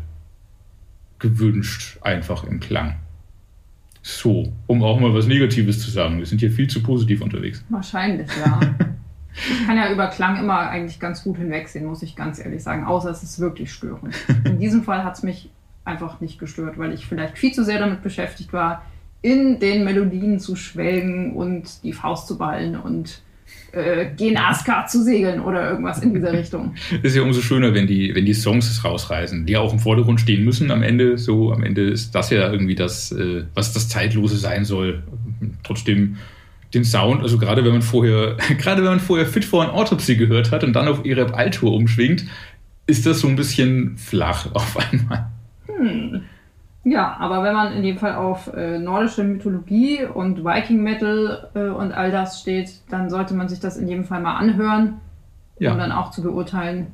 gewünscht, einfach im Klang. So, um auch mal was Negatives zu sagen. Wir sind hier viel zu positiv unterwegs. Wahrscheinlich, ja. (laughs) ich kann ja über Klang immer eigentlich ganz gut hinwegsehen, muss ich ganz ehrlich sagen, außer es ist wirklich störend. In diesem Fall hat es mich einfach nicht gestört, weil ich vielleicht viel zu sehr damit beschäftigt war, in den Melodien zu schwelgen und die Faust zu ballen und äh, gen Aska zu segeln oder irgendwas in dieser (laughs) Richtung. ist ja umso schöner, wenn die, wenn die Songs es rausreißen, die auch im Vordergrund stehen müssen am Ende. So, am Ende ist das ja irgendwie das, äh, was das Zeitlose sein soll. Trotzdem den Sound, also gerade wenn man vorher, (laughs) gerade wenn man vorher Fit for an Autopsy gehört hat und dann auf Ereb Altur umschwingt, ist das so ein bisschen flach (laughs) auf einmal. Hm. Ja, aber wenn man in dem Fall auf äh, nordische Mythologie und Viking Metal äh, und all das steht, dann sollte man sich das in jedem Fall mal anhören, ja. um dann auch zu beurteilen,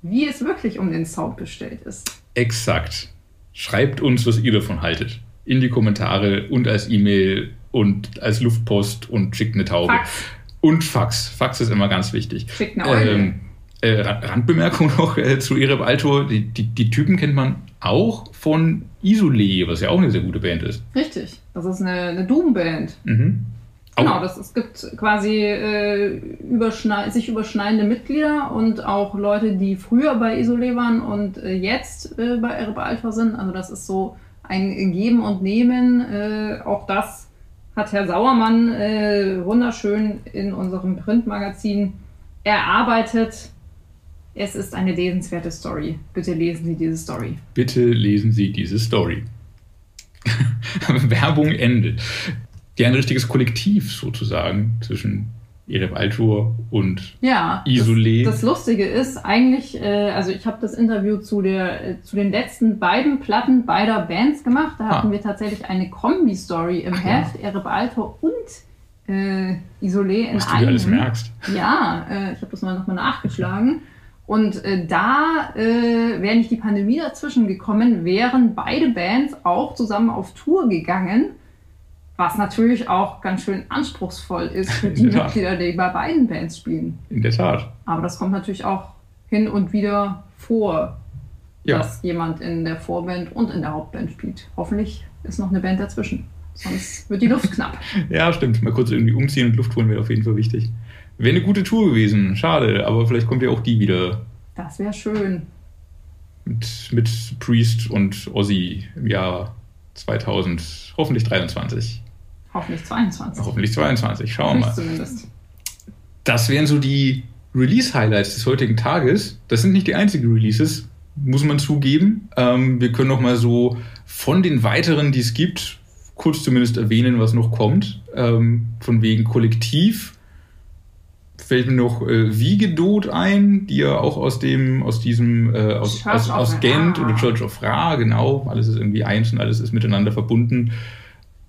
wie es wirklich um den Sound bestellt ist. Exakt. Schreibt uns, was ihr davon haltet. In die Kommentare und als E-Mail und als Luftpost und schickt eine Taube. Fax. Und Fax. Fax ist immer ganz wichtig. Schickt eine Eule. Ähm, äh, Randbemerkung noch äh, zu Ereb Altor. Die, die, die, Typen kennt man auch von Isolé, was ja auch eine sehr gute Band ist. Richtig, das ist eine, eine Doom-Band. Mhm. Genau, das, es gibt quasi äh, überschnei sich überschneidende Mitglieder und auch Leute, die früher bei Isolé waren und äh, jetzt äh, bei Ereb Altor sind. Also das ist so ein Geben und Nehmen. Äh, auch das hat Herr Sauermann äh, wunderschön in unserem Printmagazin erarbeitet. Es ist eine lesenswerte Story. Bitte lesen Sie diese Story. Bitte lesen Sie diese Story. (laughs) Werbung Ende. Die ein richtiges Kollektiv sozusagen zwischen Ereb Altur und ja, Isolé. Das, das, Lustige ist eigentlich, äh, also ich habe das Interview zu, der, äh, zu den letzten beiden Platten beider Bands gemacht. Da ah. hatten wir tatsächlich eine Kombi-Story im Ach, Heft, ja. Ereb Altur und äh, Isolé in Was einem. du alles merkst. Ja, äh, ich habe das mal nochmal nachgeschlagen. (laughs) Und äh, da äh, wäre nicht die Pandemie dazwischen gekommen, wären beide Bands auch zusammen auf Tour gegangen, was natürlich auch ganz schön anspruchsvoll ist für die Mitglieder, die bei beiden Bands spielen. In der Tat. Aber das kommt natürlich auch hin und wieder vor, ja. dass jemand in der Vorband und in der Hauptband spielt. Hoffentlich ist noch eine Band dazwischen. Sonst wird die Luft knapp. (laughs) ja, stimmt. Mal kurz irgendwie umziehen und Luft holen wäre auf jeden Fall wichtig. Wäre eine gute Tour gewesen. Schade, aber vielleicht kommt ja auch die wieder. Das wäre schön. Mit, mit Priest und Ozzy im Jahr 2000, hoffentlich 23. Hoffentlich 22. Hoffentlich 22, schauen wir mal. Zumindest. Das wären so die Release-Highlights des heutigen Tages. Das sind nicht die einzigen Releases, muss man zugeben. Ähm, wir können noch mal so von den weiteren, die es gibt, kurz zumindest erwähnen, was noch kommt. Ähm, von wegen Kollektiv fällt mir noch äh, Wiegedot ein, die ja auch aus dem, aus diesem, äh, aus, aus, aus Gent oder Church of Ra, genau, alles ist irgendwie eins und alles ist miteinander verbunden.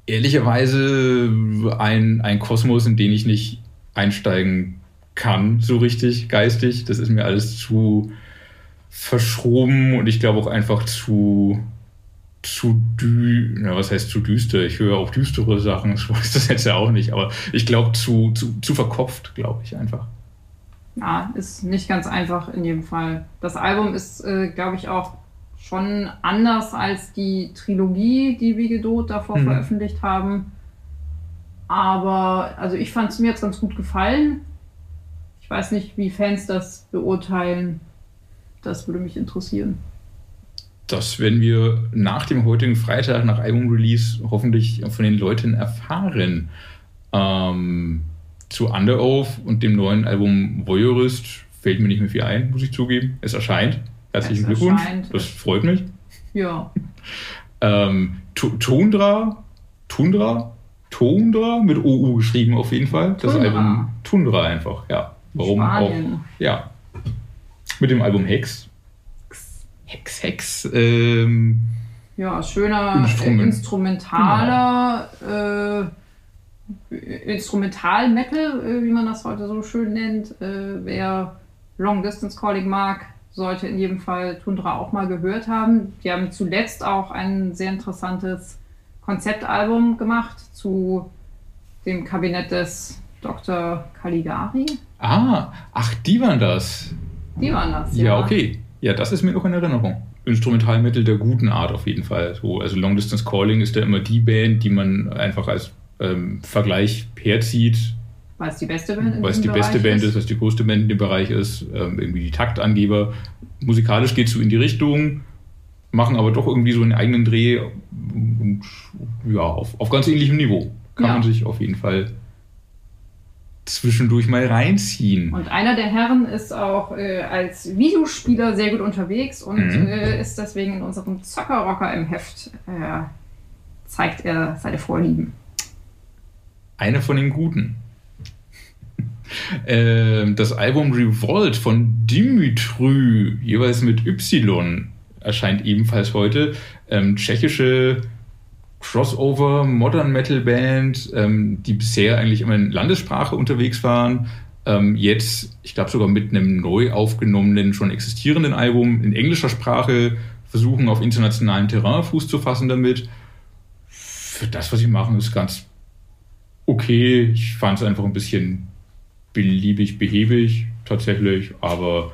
Ehrlicherweise ein, ein Kosmos, in den ich nicht einsteigen kann, so richtig geistig. Das ist mir alles zu verschroben und ich glaube auch einfach zu, zu dü ja, was heißt zu düster? Ich höre auch düstere Sachen, (laughs) so ist das jetzt ja auch nicht, aber ich glaube zu, zu, zu verkopft, glaube ich einfach. Ja, ist nicht ganz einfach in jedem Fall. Das Album ist, äh, glaube ich, auch schon anders als die Trilogie, die Wigedot davor mhm. veröffentlicht haben. Aber also ich fand es mir jetzt ganz gut gefallen. Ich weiß nicht, wie Fans das beurteilen. Das würde mich interessieren das werden wir nach dem heutigen Freitag, nach Album-Release, hoffentlich von den Leuten erfahren. Ähm, zu Under Oath und dem neuen Album Voyeurist fällt mir nicht mehr viel ein, muss ich zugeben. Es erscheint. Herzlichen es Glückwunsch. Erscheint. Das freut mich. Ja. ähm, Tundra, Tundra, Tundra mit OU geschrieben auf jeden Fall. Das Tundra. Album Tundra einfach, ja. Warum Spanien. auch? Ja. Mit dem Album Hex Hex, Hex. Ähm, ja, schöner Instrument. äh, instrumentaler äh, Instrumental-Metal, äh, wie man das heute so schön nennt. Äh, wer Long Distance Calling mag, sollte in jedem Fall Tundra auch mal gehört haben. Die haben zuletzt auch ein sehr interessantes Konzeptalbum gemacht zu dem Kabinett des Dr. Caligari. Ah, ach, die waren das. Die waren das, Ja, okay. Ja, das ist mir noch in Erinnerung. Instrumentalmittel der guten Art auf jeden Fall. So, also Long Distance Calling ist ja immer die Band, die man einfach als ähm, Vergleich herzieht, Weil es die beste Band in weil es die diesem beste Bereich Band ist, was die größte Band in dem Bereich ist, ähm, irgendwie die Taktangeber. Musikalisch geht es so in die Richtung, machen aber doch irgendwie so einen eigenen Dreh und ja, auf, auf ganz ähnlichem Niveau. Kann Ja. man sich auf jeden Fall zwischendurch mal reinziehen. Und einer der Herren ist auch äh, als Videospieler sehr gut unterwegs und Mhm. äh, ist deswegen in unserem Zockerrocker im Heft. Äh, zeigt er seine Vorlieben. Eine von den guten. (laughs) Ähm, das Album Revolt von Dimitry, jeweils mit Y, erscheint ebenfalls heute. Ähm, tschechische Crossover Modern Metal Band, ähm, die bisher eigentlich immer in Landessprache unterwegs waren. Ähm, jetzt, ich glaube sogar mit einem neu aufgenommenen, schon existierenden Album in englischer Sprache versuchen, auf internationalem Terrain Fuß zu fassen damit. Für das, was sie machen, ist ganz okay. Ich fand es einfach ein bisschen beliebig, behäbig tatsächlich, aber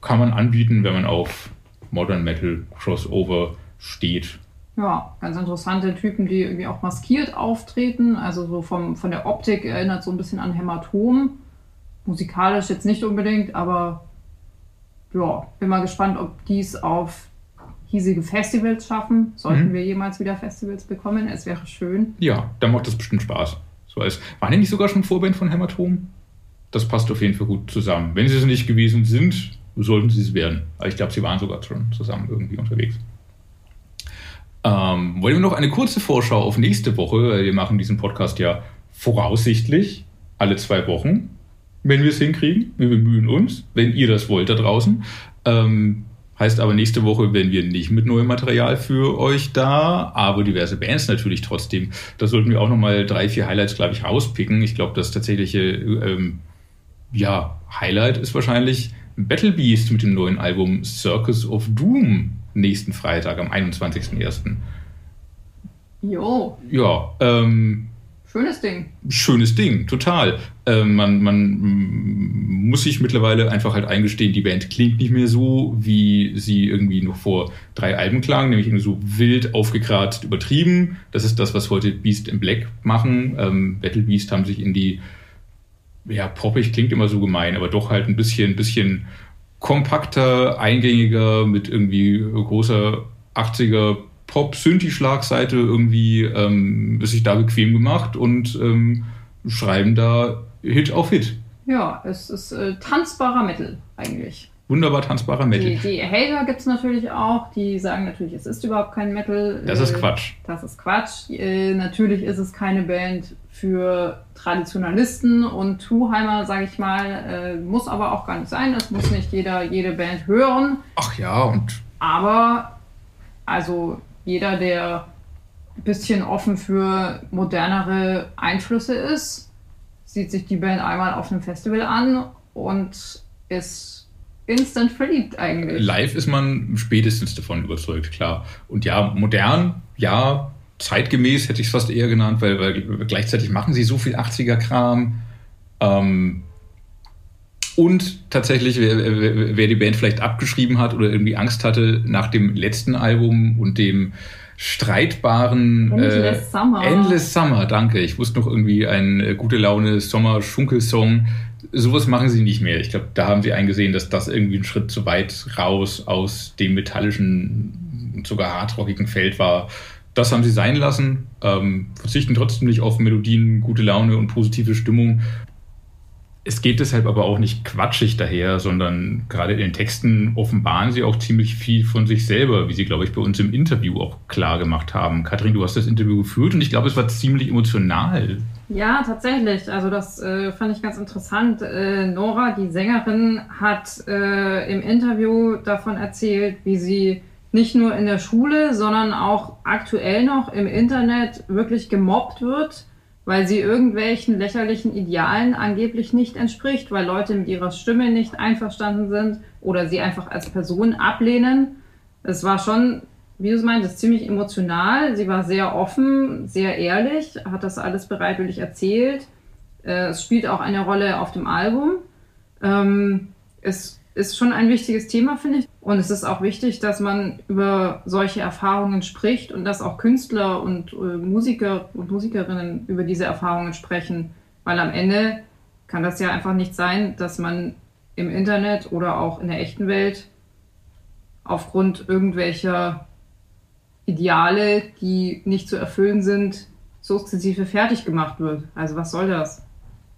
kann man anbieten, wenn man auf Modern Metal Crossover steht. Ja, ganz interessante Typen, die irgendwie auch maskiert auftreten. Also so vom, von der Optik erinnert so ein bisschen an Hämatom. Musikalisch jetzt nicht unbedingt, aber ja, bin mal gespannt, ob die es auf hiesige Festivals schaffen. Sollten Mhm. wir jemals wieder Festivals bekommen, es wäre schön. Ja, da macht das bestimmt Spaß. So als, waren die nicht sogar schon Vorband von Hämatom? Das passt auf jeden Fall gut zusammen. Wenn sie es nicht gewesen sind, sollten sie es werden. Aber ich glaube, sie waren sogar schon zusammen irgendwie unterwegs. Ähm, wollen wir noch eine kurze Vorschau auf nächste Woche? Wir machen diesen Podcast ja voraussichtlich alle zwei Wochen, wenn wir es hinkriegen. Wir bemühen uns, wenn ihr das wollt da draußen. Ähm, heißt aber, nächste Woche werden wir nicht mit neuem Material für euch da, aber diverse Bands natürlich trotzdem. Da sollten wir auch nochmal drei, vier Highlights, glaube ich, rauspicken. Ich glaube, das tatsächliche ähm, ja, Highlight ist wahrscheinlich Battle Beast mit dem neuen Album Circus of Doom nächsten Freitag am 21.01. Jo, Ja, ähm, schönes Ding. schönes Ding, total. Ähm, man, man muss sich mittlerweile einfach halt eingestehen, die Band klingt nicht mehr so, wie sie irgendwie noch vor drei Alben klang, nämlich irgendwie so wild, aufgekratzt, übertrieben. Das ist das, was heute Beast in Black machen. Ähm, Battle Beast haben sich in die, ja, poppig klingt immer so gemein, aber doch halt ein bisschen, bisschen kompakter, eingängiger, mit irgendwie großer 80er Pop-Synthi-Schlagseite irgendwie ähm, sich da bequem gemacht und ähm, schreiben da Hit auf Hit. Ja, es ist äh, tanzbarer Metal eigentlich. Wunderbar tanzbarer Metal. Die, die Hater gibt es natürlich auch, die sagen natürlich, es ist überhaupt kein Metal. Das ist Äh, Quatsch. Das ist Quatsch. Äh, natürlich ist es keine Band für Traditionalisten und Truheimer, sage ich mal, äh, muss aber auch gar nicht sein. Es muss nicht jeder jede Band hören. Ach ja, und Aber also jeder, der ein bisschen offen für modernere Einflüsse ist, sieht sich die Band einmal auf einem Festival an und ist instant verliebt eigentlich. live ist man spätestens davon überzeugt, klar. Und ja, modern, ja, zeitgemäß hätte ich es fast eher genannt, weil, weil gleichzeitig machen sie so viel 80er-Kram. Ähm, und tatsächlich, wer, wer, die Band vielleicht abgeschrieben hat oder irgendwie Angst hatte nach dem letzten Album und dem streitbaren Endless Summer. Endless Summer, danke. Ich wusste noch irgendwie ein äh, gute Laune Sommer-Schunkelsong. Sowas machen sie nicht mehr. Ich glaube, da haben sie eingesehen, dass das irgendwie ein Schritt zu weit raus aus dem metallischen und sogar hardrockigen Feld war. Das haben sie sein lassen, ähm, verzichten trotzdem nicht auf Melodien, gute Laune und positive Stimmung. Es geht deshalb aber auch nicht quatschig daher, sondern gerade in den Texten offenbaren sie auch ziemlich viel von sich selber, wie sie, glaube ich, bei uns im Interview auch klar gemacht haben. Kathrin, du hast das Interview geführt und ich glaube, es war ziemlich emotional. Ja, tatsächlich. Also das äh, fand ich ganz interessant. Äh, Nora, die Sängerin, hat äh, im Interview davon erzählt, wie sie nicht nur in der Schule, sondern auch aktuell noch im Internet wirklich gemobbt wird, weil sie irgendwelchen lächerlichen Idealen angeblich nicht entspricht, weil Leute mit ihrer Stimme nicht einverstanden sind oder sie einfach als Person ablehnen. Es war schon, wie du es meintest, ziemlich emotional. Sie war sehr offen, sehr ehrlich, hat das alles bereitwillig erzählt. Äh, es spielt auch eine Rolle auf dem Album. Ähm, es ist schon ein wichtiges Thema, finde ich. Und es ist auch wichtig, dass man über solche Erfahrungen spricht und dass auch Künstler und äh, Musiker und Musikerinnen über diese Erfahrungen sprechen. Weil am Ende kann das ja einfach nicht sein, dass man im Internet oder auch in der echten Welt aufgrund irgendwelcher Ideale, die nicht zu erfüllen sind, sukzessive fertig gemacht wird. Also was soll das?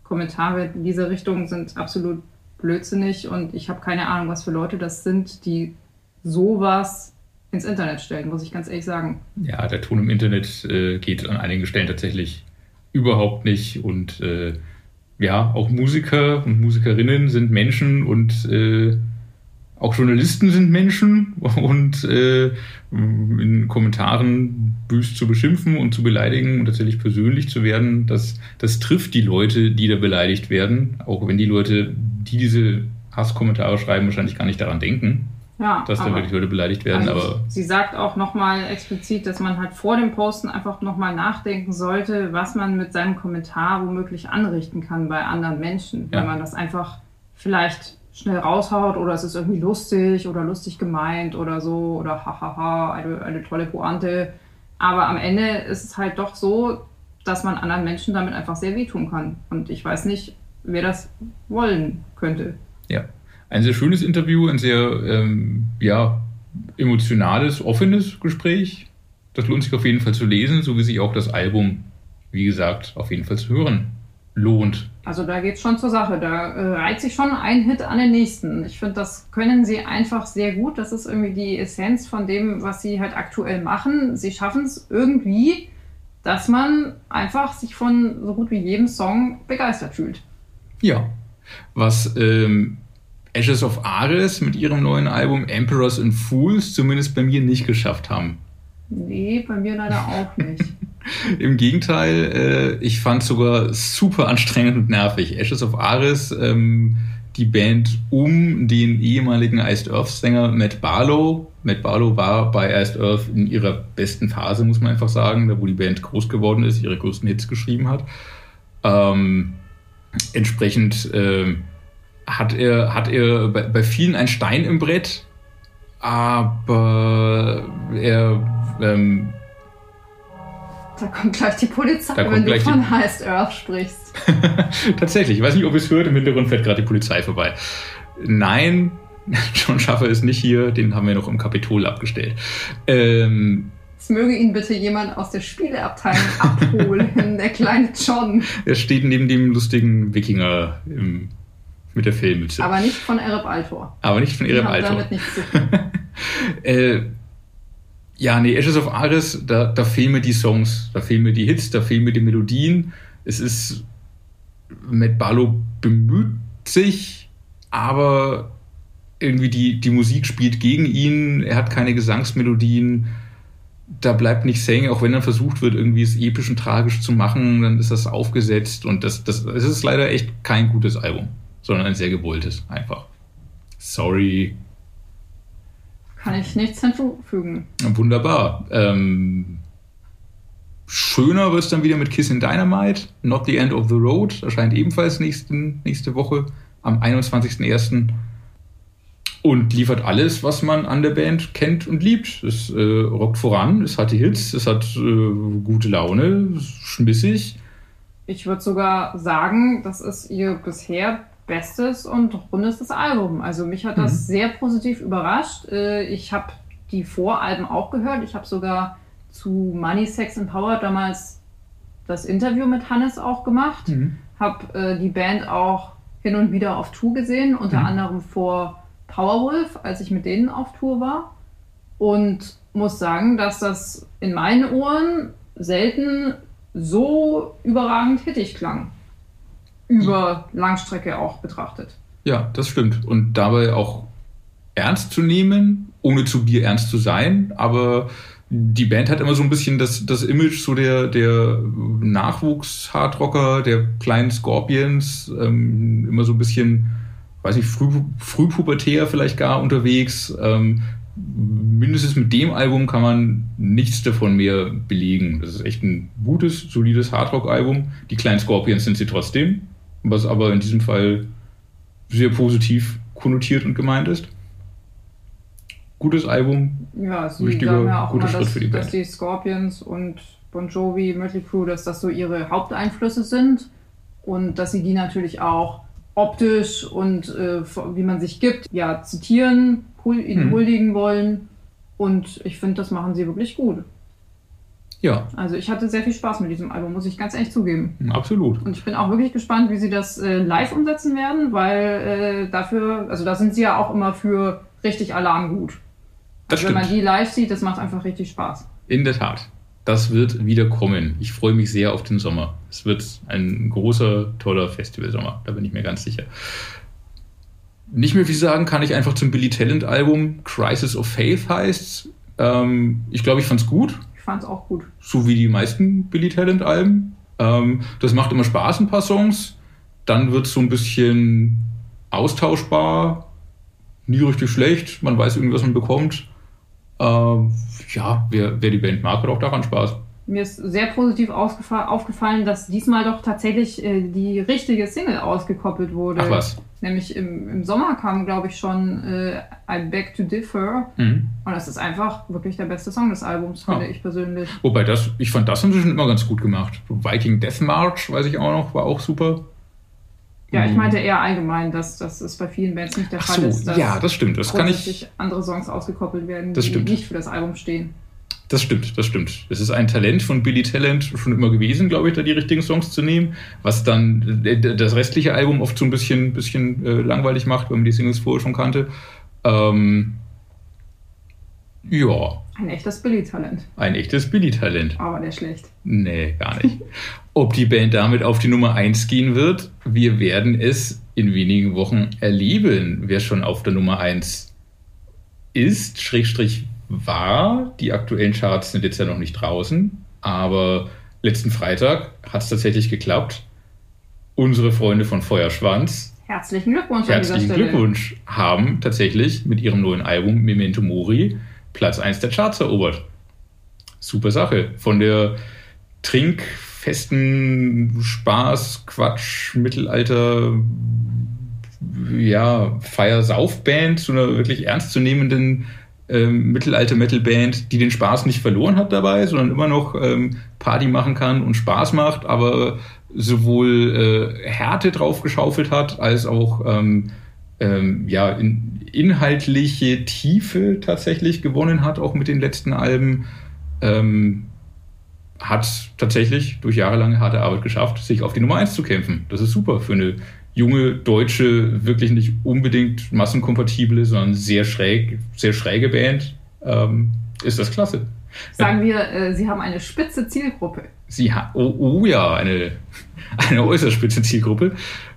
Kommentare in diese Richtung sind absolut blödsinnig und ich habe keine Ahnung, was für Leute das sind, die sowas ins Internet stellen, muss ich ganz ehrlich sagen. Ja, der Ton im Internet äh, geht an einigen Stellen tatsächlich überhaupt nicht und äh, ja, auch Musiker und Musikerinnen sind Menschen und äh, auch Journalisten sind Menschen (laughs) und äh, in Kommentaren büßt zu beschimpfen und zu beleidigen und tatsächlich persönlich zu werden, das, das trifft die Leute, die da beleidigt werden, auch wenn die Leute, die diese Hasskommentare schreiben, wahrscheinlich gar nicht daran denken, ja, dass da wirklich Leute beleidigt werden. Also aber sie sagt auch nochmal explizit, dass man halt vor dem Posten einfach nochmal nachdenken sollte, was man mit seinem Kommentar womöglich anrichten kann bei anderen Menschen, ja. wenn man das einfach vielleicht schnell raushaut oder es ist irgendwie lustig oder lustig gemeint oder so oder hahaha, eine, eine tolle Pointe. Aber am Ende ist es halt doch so, dass man anderen Menschen damit einfach sehr wehtun kann. Und ich weiß nicht, wer das wollen könnte. Ja, ein sehr schönes Interview, ein sehr ähm, ja, emotionales, offenes Gespräch. Das lohnt sich auf jeden Fall zu lesen, so wie sich auch das Album, wie gesagt, auf jeden Fall zu hören lohnt. Also da geht es schon zur Sache. Da äh, reiht sich schon ein Hit an den nächsten. Ich finde, das können sie einfach sehr gut. Das ist irgendwie die Essenz von dem, was sie halt aktuell machen. Sie schaffen es irgendwie, dass man einfach sich von so gut wie jedem Song begeistert fühlt. Ja. Was ähm, Ashes of Ares mit ihrem neuen Album Emperors and Fools zumindest bei mir nicht geschafft haben. Nee, bei mir leider auch nicht. (laughs) (laughs) Im Gegenteil, äh, ich fand es sogar super anstrengend und nervig. Ashes of Ares, ähm, die Band um den ehemaligen Iced Earth Sänger Matt Barlow. Matt Barlow war bei Iced Earth in ihrer besten Phase, muss man einfach sagen, da wo die Band groß geworden ist, ihre größten Hits geschrieben hat. Ähm, entsprechend äh, hat er, hat er bei, bei vielen ein Stein im Brett, aber er ähm, da kommt gleich die Polizei, wenn du von die... Heist Earth sprichst. (laughs) Tatsächlich. Ich weiß nicht, ob ihr es hört. Im Hintergrund fährt gerade die Polizei vorbei. Nein, (laughs) John Schaffer ist nicht hier. Den haben wir noch im Kapitol abgestellt. Ähm, es möge ihn bitte jemand aus der Spieleabteilung (laughs) abholen, der kleine John. Er steht neben dem lustigen Wikinger im, mit der Filmmütze. Aber nicht von Ereb Altor. Aber nicht von Ereb Altor. damit nichts zu tun. äh, ja, nee, Ashes of Ares, da, da fehlen mir die Songs, da fehlen mir die Hits, da fehlen mir die Melodien. Es ist, Matt Barlow bemüht sich, aber irgendwie die, die Musik spielt gegen ihn, er hat keine Gesangsmelodien, da bleibt nicht Sänger, auch wenn dann versucht wird, irgendwie es episch und tragisch zu machen, dann ist das aufgesetzt und das, das, das ist leider echt kein gutes Album, sondern ein sehr gewolltes, einfach. Sorry, kann ich nichts hinzufügen. Wunderbar. Ähm, schöner wird es dann wieder mit Kiss in Dynamite. Not the End of the Road erscheint ebenfalls nächsten, nächste Woche am 21.01. Und liefert alles, was man an der Band kennt und liebt. Es äh, rockt voran, es hat die Hits, es hat äh, gute Laune, schmissig. Ich würde sogar sagen, das ist ihr bisher bestes und rundestes Album. Also mich hat das mhm. sehr positiv überrascht. Äh, ich habe die Voralben auch gehört. Ich habe sogar zu Money, Sex and Power damals das Interview mit Hannes auch gemacht. Mhm. Habe äh, die Band auch hin und wieder auf Tour gesehen, unter mhm. anderem vor Powerwolf, als ich mit denen auf Tour war. Und muss sagen, dass das in meinen Ohren selten so überragend hittig klang über Langstrecke auch betrachtet. Ja, das stimmt. Und dabei auch ernst zu nehmen ohne zu bierernst zu sein, aber die Band hat immer so ein bisschen das, das Image so der, der Nachwuchs-Hardrocker, der kleinen Scorpions, ähm, immer so ein bisschen, weiß nicht, früh, frühpubertär vielleicht gar unterwegs. Ähm, mindestens mit dem Album kann man nichts davon mehr belegen. Das ist echt ein gutes, solides Hardrock-Album. Die kleinen Scorpions sind sie trotzdem, was aber in diesem Fall sehr positiv konnotiert und gemeint ist gutes Album. Ja, sie wichtiger, sagen ja auch guter immer, Schritt dass, für die Band. dass die Scorpions und Bon Jovi, Mötley Crüe, dass das so ihre Haupteinflüsse sind und dass sie die natürlich auch optisch und äh, wie man sich gibt, ja, zitieren, ihnen hm. huldigen wollen. Und ich finde, das machen sie wirklich gut. Ja. Also ich hatte sehr viel Spaß mit diesem Album, muss ich ganz ehrlich zugeben. Absolut. Und ich bin auch wirklich gespannt, wie sie das äh, live umsetzen werden, weil äh, dafür, also da sind sie ja auch immer für richtig Alarm gut. Das Wenn man die live sieht, das macht einfach richtig Spaß. In der Tat. Das wird wieder kommen. Ich freue mich sehr auf den Sommer. Es wird ein großer, toller Festivalsommer. Da bin ich mir ganz sicher. Nicht mehr viel sagen kann ich einfach zum Billy Talent Album. Crisis of Faith heißt. Ähm, ich glaube, ich fand es gut. Fand es auch gut. So wie die meisten Billy Talent Alben. Ähm, das macht immer Spaß, ein paar Songs. Dann wird es so ein bisschen austauschbar. Nie richtig schlecht. Man weiß irgendwie, was man bekommt. Ähm, ja, wer, wer die Band mag, hat auch daran Spaß. Mir ist sehr positiv aufgefallen, dass diesmal doch tatsächlich äh, die richtige Single ausgekoppelt wurde. Ach was? Nämlich im, im Sommer kam, glaube ich, schon äh, I Beg to Differ. Mhm. Und das ist einfach wirklich der beste Song des Albums, finde ja. ich persönlich. Wobei das, ich fand das inzwischen immer ganz gut gemacht. Viking Death March, weiß ich auch noch, war auch super. Ja, ich mhm. meinte eher allgemein, dass, dass es bei vielen Bands nicht der Ach Fall so, ist, dass ja, das stimmt. Das kann ich, andere Songs ausgekoppelt werden, die stimmt. nicht für das Album stehen. Das stimmt, das stimmt. Es ist ein Talent von Billy Talent schon immer gewesen, glaube ich, da die richtigen Songs zu nehmen, was dann äh, das restliche Album oft so ein bisschen, bisschen äh, langweilig macht, wenn man die Singles vorher schon kannte. Ähm, ja. Ein echtes Billy-Talent. Ein echtes Billy-Talent. Aber der schlecht. Nee, gar nicht. Ob die Band damit auf die Nummer 1 gehen wird, wir werden es in wenigen Wochen erleben. Wer schon auf der Nummer 1 ist, Schrägstrich war, die aktuellen Charts sind jetzt ja noch nicht draußen, aber letzten Freitag hat es tatsächlich geklappt. Unsere Freunde von Feuerschwanz, herzlichen Glückwunsch, herzlichen Glückwunsch, haben tatsächlich mit ihrem neuen Album Memento Mori Platz 1 der Charts erobert. Super Sache. Von der Trink festen Spaß, Quatsch, Mittelalter, ja, Fire-Sauf-Band zu einer wirklich ernstzunehmenden ähm, Mittelalter-Metal-Band, die den Spaß nicht verloren hat dabei, sondern immer noch ähm, Party machen kann und Spaß macht, aber sowohl äh, Härte drauf geschaufelt hat, als auch ähm, ähm, ja, in, inhaltliche Tiefe tatsächlich gewonnen hat, auch mit den letzten Alben. Ähm, hat tatsächlich durch jahrelange harte Arbeit geschafft, sich auf die Nummer 1 zu kämpfen. Das ist super für eine junge deutsche, wirklich nicht unbedingt massenkompatible, sondern sehr schräg, sehr schräge Band. Ähm, ist das klasse. Sagen wir, äh, Sie haben eine spitze Zielgruppe. Sie ha oh, oh ja, eine, eine äußerst spitze Zielgruppe.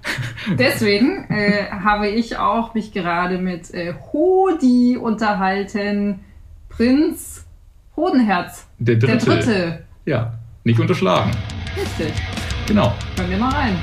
(laughs) Deswegen äh, habe ich auch mich gerade mit äh, Hodi unterhalten. Prinz Hodenherz. Der dritte. Der dritte. Ja, nicht unterschlagen. Richtig. Genau. Hören wir mal rein.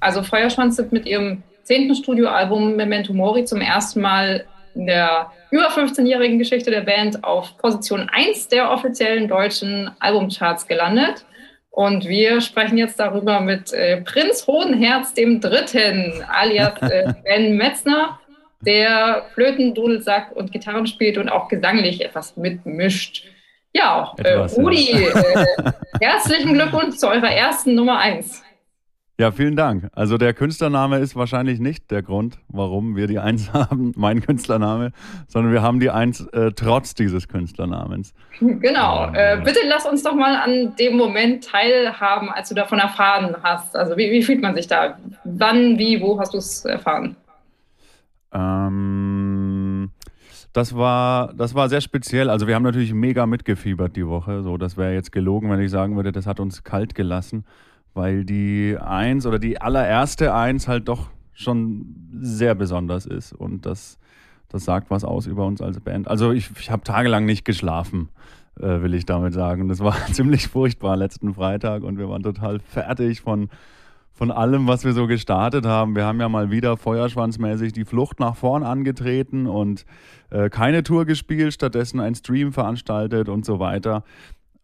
Also Feuerschwanz sind mit ihrem zehnten Studioalbum Memento Mori zum ersten Mal in der über 15-jährigen Geschichte der Band auf Position 1 der offiziellen deutschen Albumcharts gelandet. Und wir sprechen jetzt darüber mit äh, Prinz Hodenherz dem Dritten, alias äh, (laughs) Ben Metzner, der Flöten, Dudelsack und Gitarren spielt und auch gesanglich etwas mitmischt. Ja, äh, Rudi. Äh, (laughs) herzlichen Glückwunsch zu eurer ersten Nummer 1. Ja, vielen Dank. Also der Künstlername ist wahrscheinlich nicht der Grund, warum wir die Eins (laughs) haben, mein Künstlername, sondern wir haben die Eins äh, trotz dieses Künstlernamens. Genau. Äh, bitte lass uns doch mal an dem Moment teilhaben, als du davon erfahren hast. Also wie, wie fühlt man sich da? Wann, wie, wo hast du es erfahren? Ähm, das war, das war sehr speziell. Also wir haben natürlich mega mitgefiebert die Woche. So, das wäre jetzt gelogen, wenn ich sagen würde, das hat uns kalt gelassen weil die Eins oder die allererste Eins halt doch schon sehr besonders ist und das das sagt was aus über uns als Band. Also ich, ich habe tagelang nicht geschlafen, äh, will ich damit sagen. Das war (laughs) ziemlich furchtbar letzten Freitag und wir waren total fertig von, von allem, was wir so gestartet haben. Wir haben ja mal wieder feuerschwanzmäßig die Flucht nach vorn angetreten und äh, keine Tour gespielt, stattdessen ein Stream veranstaltet und so weiter.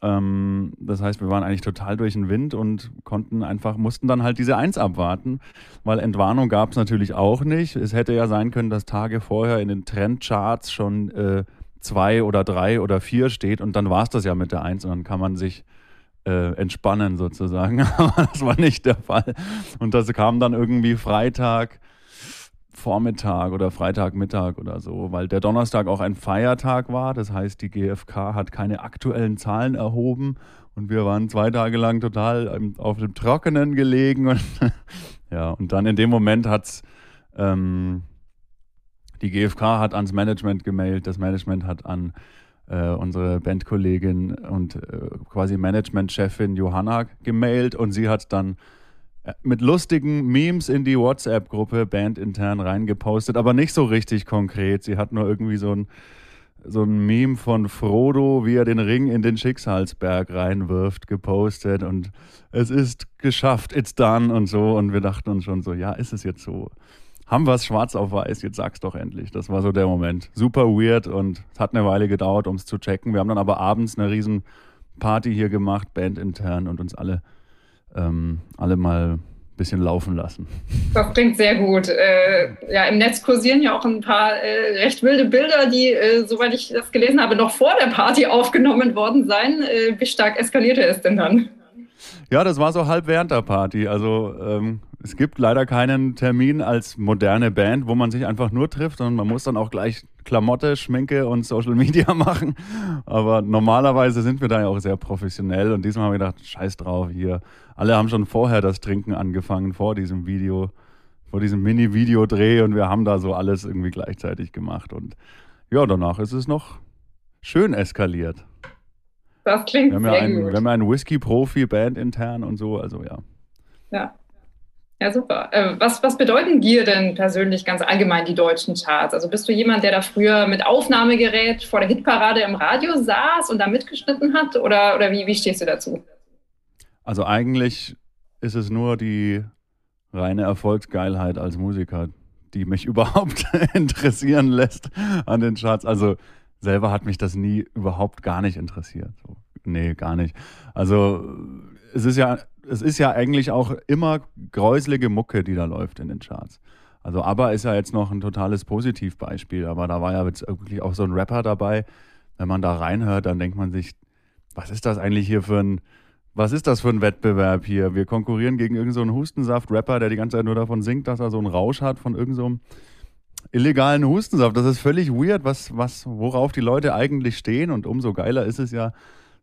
Ähm, das heißt, wir waren eigentlich total durch den Wind und konnten einfach, mussten dann halt diese Eins abwarten, weil Entwarnung gab es natürlich auch nicht. Es hätte ja sein können, dass Tage vorher in den Trendcharts schon äh, zwei oder drei oder vier steht und dann war es das ja mit der Eins und dann kann man sich äh, entspannen sozusagen. (laughs) Aber das war nicht der Fall. Und das kam dann irgendwie Freitag Vormittag oder Freitagmittag oder so, weil der Donnerstag auch ein Feiertag war. Das heißt, die GfK hat keine aktuellen Zahlen erhoben und wir waren zwei Tage lang total auf dem Trockenen gelegen. Und (laughs) ja, und dann in dem Moment hat ähm, die GfK hat ans Management gemailt, das Management hat an äh, unsere Bandkollegin und äh, quasi Managementchefin Johanna gemailt und sie hat dann mit lustigen Memes in die WhatsApp-Gruppe bandintern reingepostet, aber nicht so richtig konkret. Sie hat nur irgendwie so ein, so ein Meme von Frodo, wie er den Ring in den Schicksalsberg reinwirft, gepostet und es ist geschafft, it's done und so. Und wir dachten uns schon so, ja, ist es jetzt so? Haben wir es schwarz auf weiß, jetzt sag's doch endlich. Das war so der Moment. Super weird und es hat eine Weile gedauert, um es zu checken. Wir haben dann aber abends eine riesen Party hier gemacht, bandintern und uns alle ähm, alle mal ein bisschen laufen lassen. Das klingt sehr gut. Äh, ja, im Netz kursieren ja auch ein paar äh, recht wilde Bilder, die, äh, soweit ich das gelesen habe, noch vor der Party (laughs) aufgenommen worden seien. Äh, wie stark eskalierte es denn dann? Ja, das war so halb während der Party. Also ähm, es gibt leider keinen Termin als moderne Band, wo man sich einfach nur trifft, sondern man muss dann auch gleich Klamotte, Schminke und Social Media (laughs) machen. Aber normalerweise sind wir da ja auch sehr professionell und diesmal haben wir gedacht, scheiß drauf hier. Alle haben schon vorher das Trinken angefangen, vor diesem Video, vor diesem Mini-Videodreh und wir haben da so alles irgendwie gleichzeitig gemacht. Und ja, danach ist es noch schön eskaliert. Das klingt wir haben sehr ja einen, gut. Wir haben ja einen Whisky-Profi-Band intern und so, also ja. Ja. Ja, super. Äh, was, was bedeuten dir denn persönlich ganz allgemein die deutschen Charts? Also bist du jemand, der da früher mit Aufnahmegerät vor der Hitparade im Radio saß und da mitgeschnitten hat? Oder, oder wie, wie stehst du dazu? Also eigentlich ist es nur die reine Erfolgsgeilheit als Musiker, die mich (laughs) überhaupt interessieren lässt an den Charts. Also selber hat mich das nie überhaupt gar nicht interessiert. So, nee, gar nicht. Also es ist ja, es ist ja eigentlich auch immer gräuselige Mucke, die da läuft in den Charts. Also ABBA ist ja jetzt noch ein totales Positivbeispiel, aber da war ja jetzt wirklich auch so ein Rapper dabei. Wenn man da reinhört, dann denkt man sich, was ist das eigentlich hier für ein, was ist das für ein Wettbewerb hier? Wir konkurrieren gegen irgendeinen so Hustensaft-Rapper, der die ganze Zeit nur davon singt, dass er so einen Rausch hat von irgendeinem so illegalen Hustensaft. Das ist völlig weird, was, was, worauf die Leute eigentlich stehen. Und umso geiler ist es ja,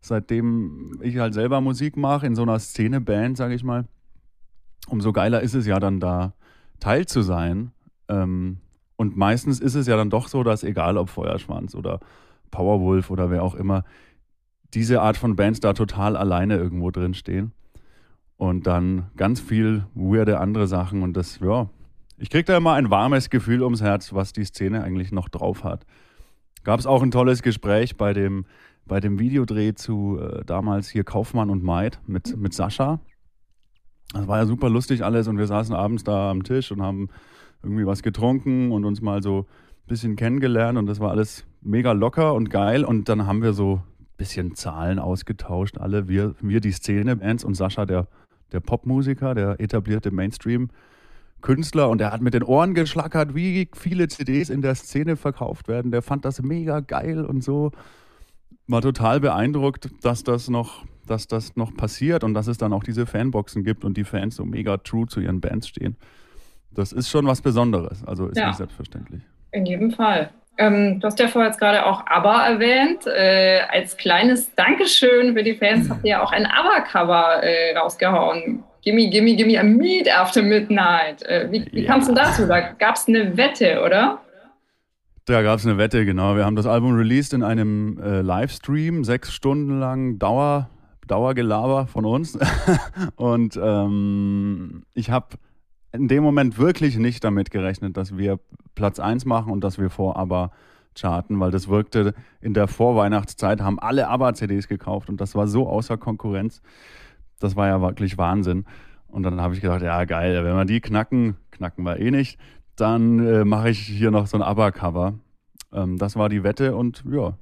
seitdem ich halt selber Musik mache, in so einer Szene-Band, sage ich mal, umso geiler ist es ja dann da Teil zu sein. Ähm, und meistens ist es ja dann doch so, dass egal ob Feuerschwanz oder Powerwolf oder wer auch immer, diese Art von Bands da total alleine irgendwo drin stehen. Und dann ganz viel weirde andere Sachen. Und das, ja, ich kriege da immer ein warmes Gefühl ums Herz, was die Szene eigentlich noch drauf hat. Gab es auch ein tolles Gespräch bei dem, bei dem Videodreh zu äh, damals hier Kaufmann und Maid mit, mit Sascha. Das war ja super lustig alles und wir saßen abends da am Tisch und haben irgendwie was getrunken und uns mal so ein bisschen kennengelernt und das war alles mega locker und geil und dann haben wir so bisschen Zahlen ausgetauscht, alle, wir, wir die Szene-Bands und Sascha, der, der Popmusiker, der etablierte Mainstream-Künstler und der hat mit den Ohren geschlackert, wie viele CDs in der Szene verkauft werden. Der fand das mega geil und so. War total beeindruckt, dass das noch dass das noch passiert und dass es dann auch diese Fanboxen gibt und die Fans so mega true zu ihren Bands stehen. Das ist schon was Besonderes, also ist Ja. nicht selbstverständlich. In jedem Fall. Ähm, du hast ja vorher jetzt gerade auch ABBA erwähnt. Äh, als kleines Dankeschön für die Fans habt ihr ja auch ein ABBA-Cover äh, rausgehauen. Gimme, gimme, gimme a meet after midnight. Äh, wie wie Ja. kamst du dazu? Da gab es eine Wette, oder? Da gab es eine Wette, genau. Wir haben das Album released in einem äh, Livestream, sechs Stunden lang Dauer, Dauergelaber von uns. (laughs) und ähm, ich habe in dem Moment wirklich nicht damit gerechnet, dass wir Platz 1 machen und dass wir vor aber charten, weil das wirkte in der Vorweihnachtszeit, haben alle ABBA-CDs gekauft und das war so außer Konkurrenz. Das war ja wirklich Wahnsinn. Und dann habe ich gedacht, ja geil, wenn wir die knacken, knacken wir eh nicht, dann äh, mache ich hier noch so ein ABBA-Cover. Ähm, das war die Wette und ja,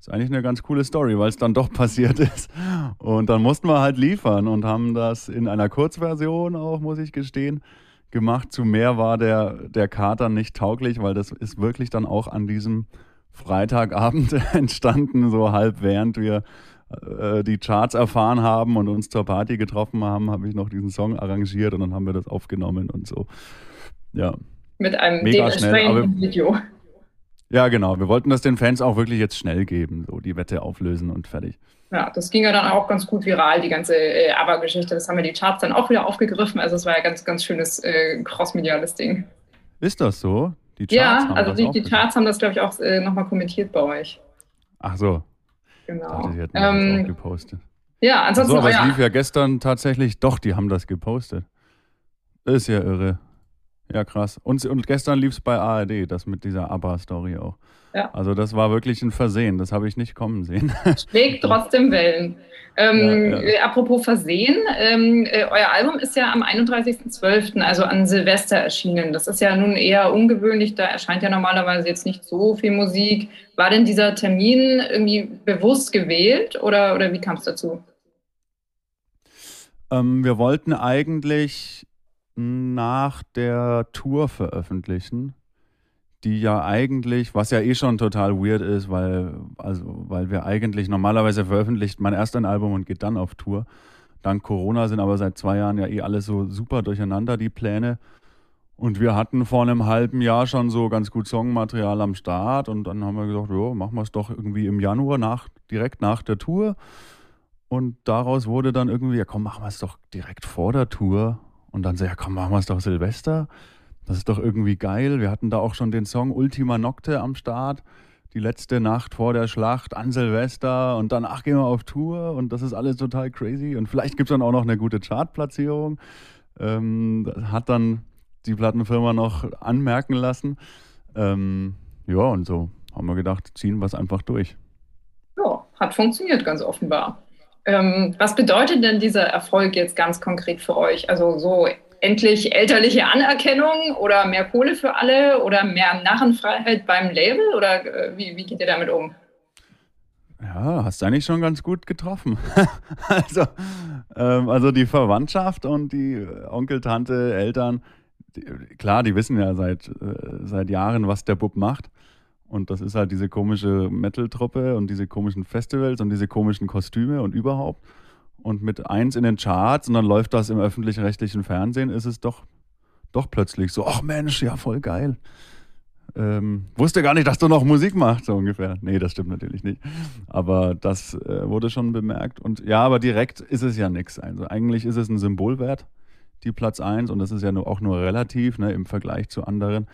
ist eigentlich eine ganz coole Story, weil es dann doch (laughs) passiert ist. Und dann mussten wir halt liefern und haben das in einer Kurzversion auch, muss ich gestehen, gemacht. Zu mehr war der, der Kater nicht tauglich, weil das ist wirklich dann auch an diesem Freitagabend (laughs) entstanden, so halb während wir äh, die Charts erfahren haben und uns zur Party getroffen haben, habe ich noch diesen Song arrangiert und dann haben wir das aufgenommen und so. Ja. Mit einem Mega schnell, Video. Ja, genau. Wir wollten das den Fans auch wirklich jetzt schnell geben, so die Wette auflösen und fertig. Ja, das ging ja dann auch ganz gut viral, die ganze äh, ABBA-Geschichte. Das haben wir die Charts dann auch wieder aufgegriffen. Also es war ja ganz, ganz schönes äh, crossmediales Ding. Ist das so? Die Charts ja, also die, die, Charts haben das, glaube ich, auch äh, nochmal kommentiert bei euch. Ach so. Genau. Dachte, sie hätten ähm, das auch gepostet. Ja, ansonsten. Ach so, aber es lief ja gestern tatsächlich, doch, die haben das gepostet. Ist ja irre. Ja, krass. Und, und gestern lief es bei ARD, das mit dieser ABBA-Story auch. Ja. Also das war wirklich ein Versehen, das habe ich nicht kommen sehen. Schlägt (laughs) trotzdem Wellen. Ähm, ja, ja. Äh, apropos Versehen, ähm, äh, euer Album ist ja am 31.12., also an Silvester erschienen. Das ist ja nun eher ungewöhnlich, da erscheint ja normalerweise jetzt nicht so viel Musik. War denn dieser Termin irgendwie bewusst gewählt oder, oder wie kam es dazu? Ähm, wir wollten eigentlich nach der Tour veröffentlichen, die ja eigentlich, was ja eh schon total weird ist, weil, also, weil wir eigentlich normalerweise veröffentlicht man erst ein Album und geht dann auf Tour. Dank Corona sind aber seit zwei Jahren ja eh alles so super durcheinander, die Pläne. Und wir hatten vor einem halben Jahr schon so ganz gut Songmaterial am Start und dann haben wir gesagt, jo, machen wir es doch irgendwie im Januar nach, direkt nach der Tour. Und daraus wurde dann irgendwie, ja komm, machen wir es doch direkt vor der Tour. Und dann so, ja komm, machen wir es doch Silvester. Das ist doch irgendwie geil. Wir hatten da auch schon den Song Ultima Nocte am Start. Die letzte Nacht vor der Schlacht an Silvester und danach gehen wir auf Tour und das ist alles total crazy. Und vielleicht gibt es dann auch noch eine gute Chartplatzierung. Ähm, hat dann die Plattenfirma noch anmerken lassen. Ähm, ja, und so haben wir gedacht, ziehen wir es einfach durch. Ja, hat funktioniert ganz offenbar. Ähm, was bedeutet denn dieser Erfolg jetzt ganz konkret für euch? Also so endlich elterliche Anerkennung oder mehr Kohle für alle oder mehr Narrenfreiheit beim Label oder äh, wie, wie geht ihr damit um? Ja, hast du eigentlich schon ganz gut getroffen. (laughs) also, ähm, also die Verwandtschaft und die Onkel, Tante, Eltern, die, klar, die wissen ja seit, äh, seit Jahren, was der Bub macht. Und das ist halt diese komische Metal-Truppe und diese komischen Festivals und diese komischen Kostüme und überhaupt. Und mit eins in den Charts und dann läuft das im öffentlich-rechtlichen Fernsehen, ist es doch, doch plötzlich so, ach Mensch, ja, voll geil. Ähm, wusste gar nicht, dass du noch Musik machst, so ungefähr. Nee, das stimmt natürlich nicht. Aber das äh, wurde schon bemerkt. Und ja, aber direkt ist es ja nichts. Also eigentlich ist es ein Symbolwert, die Platz 1. Und das ist ja auch nur relativ ne, im Vergleich zu anderen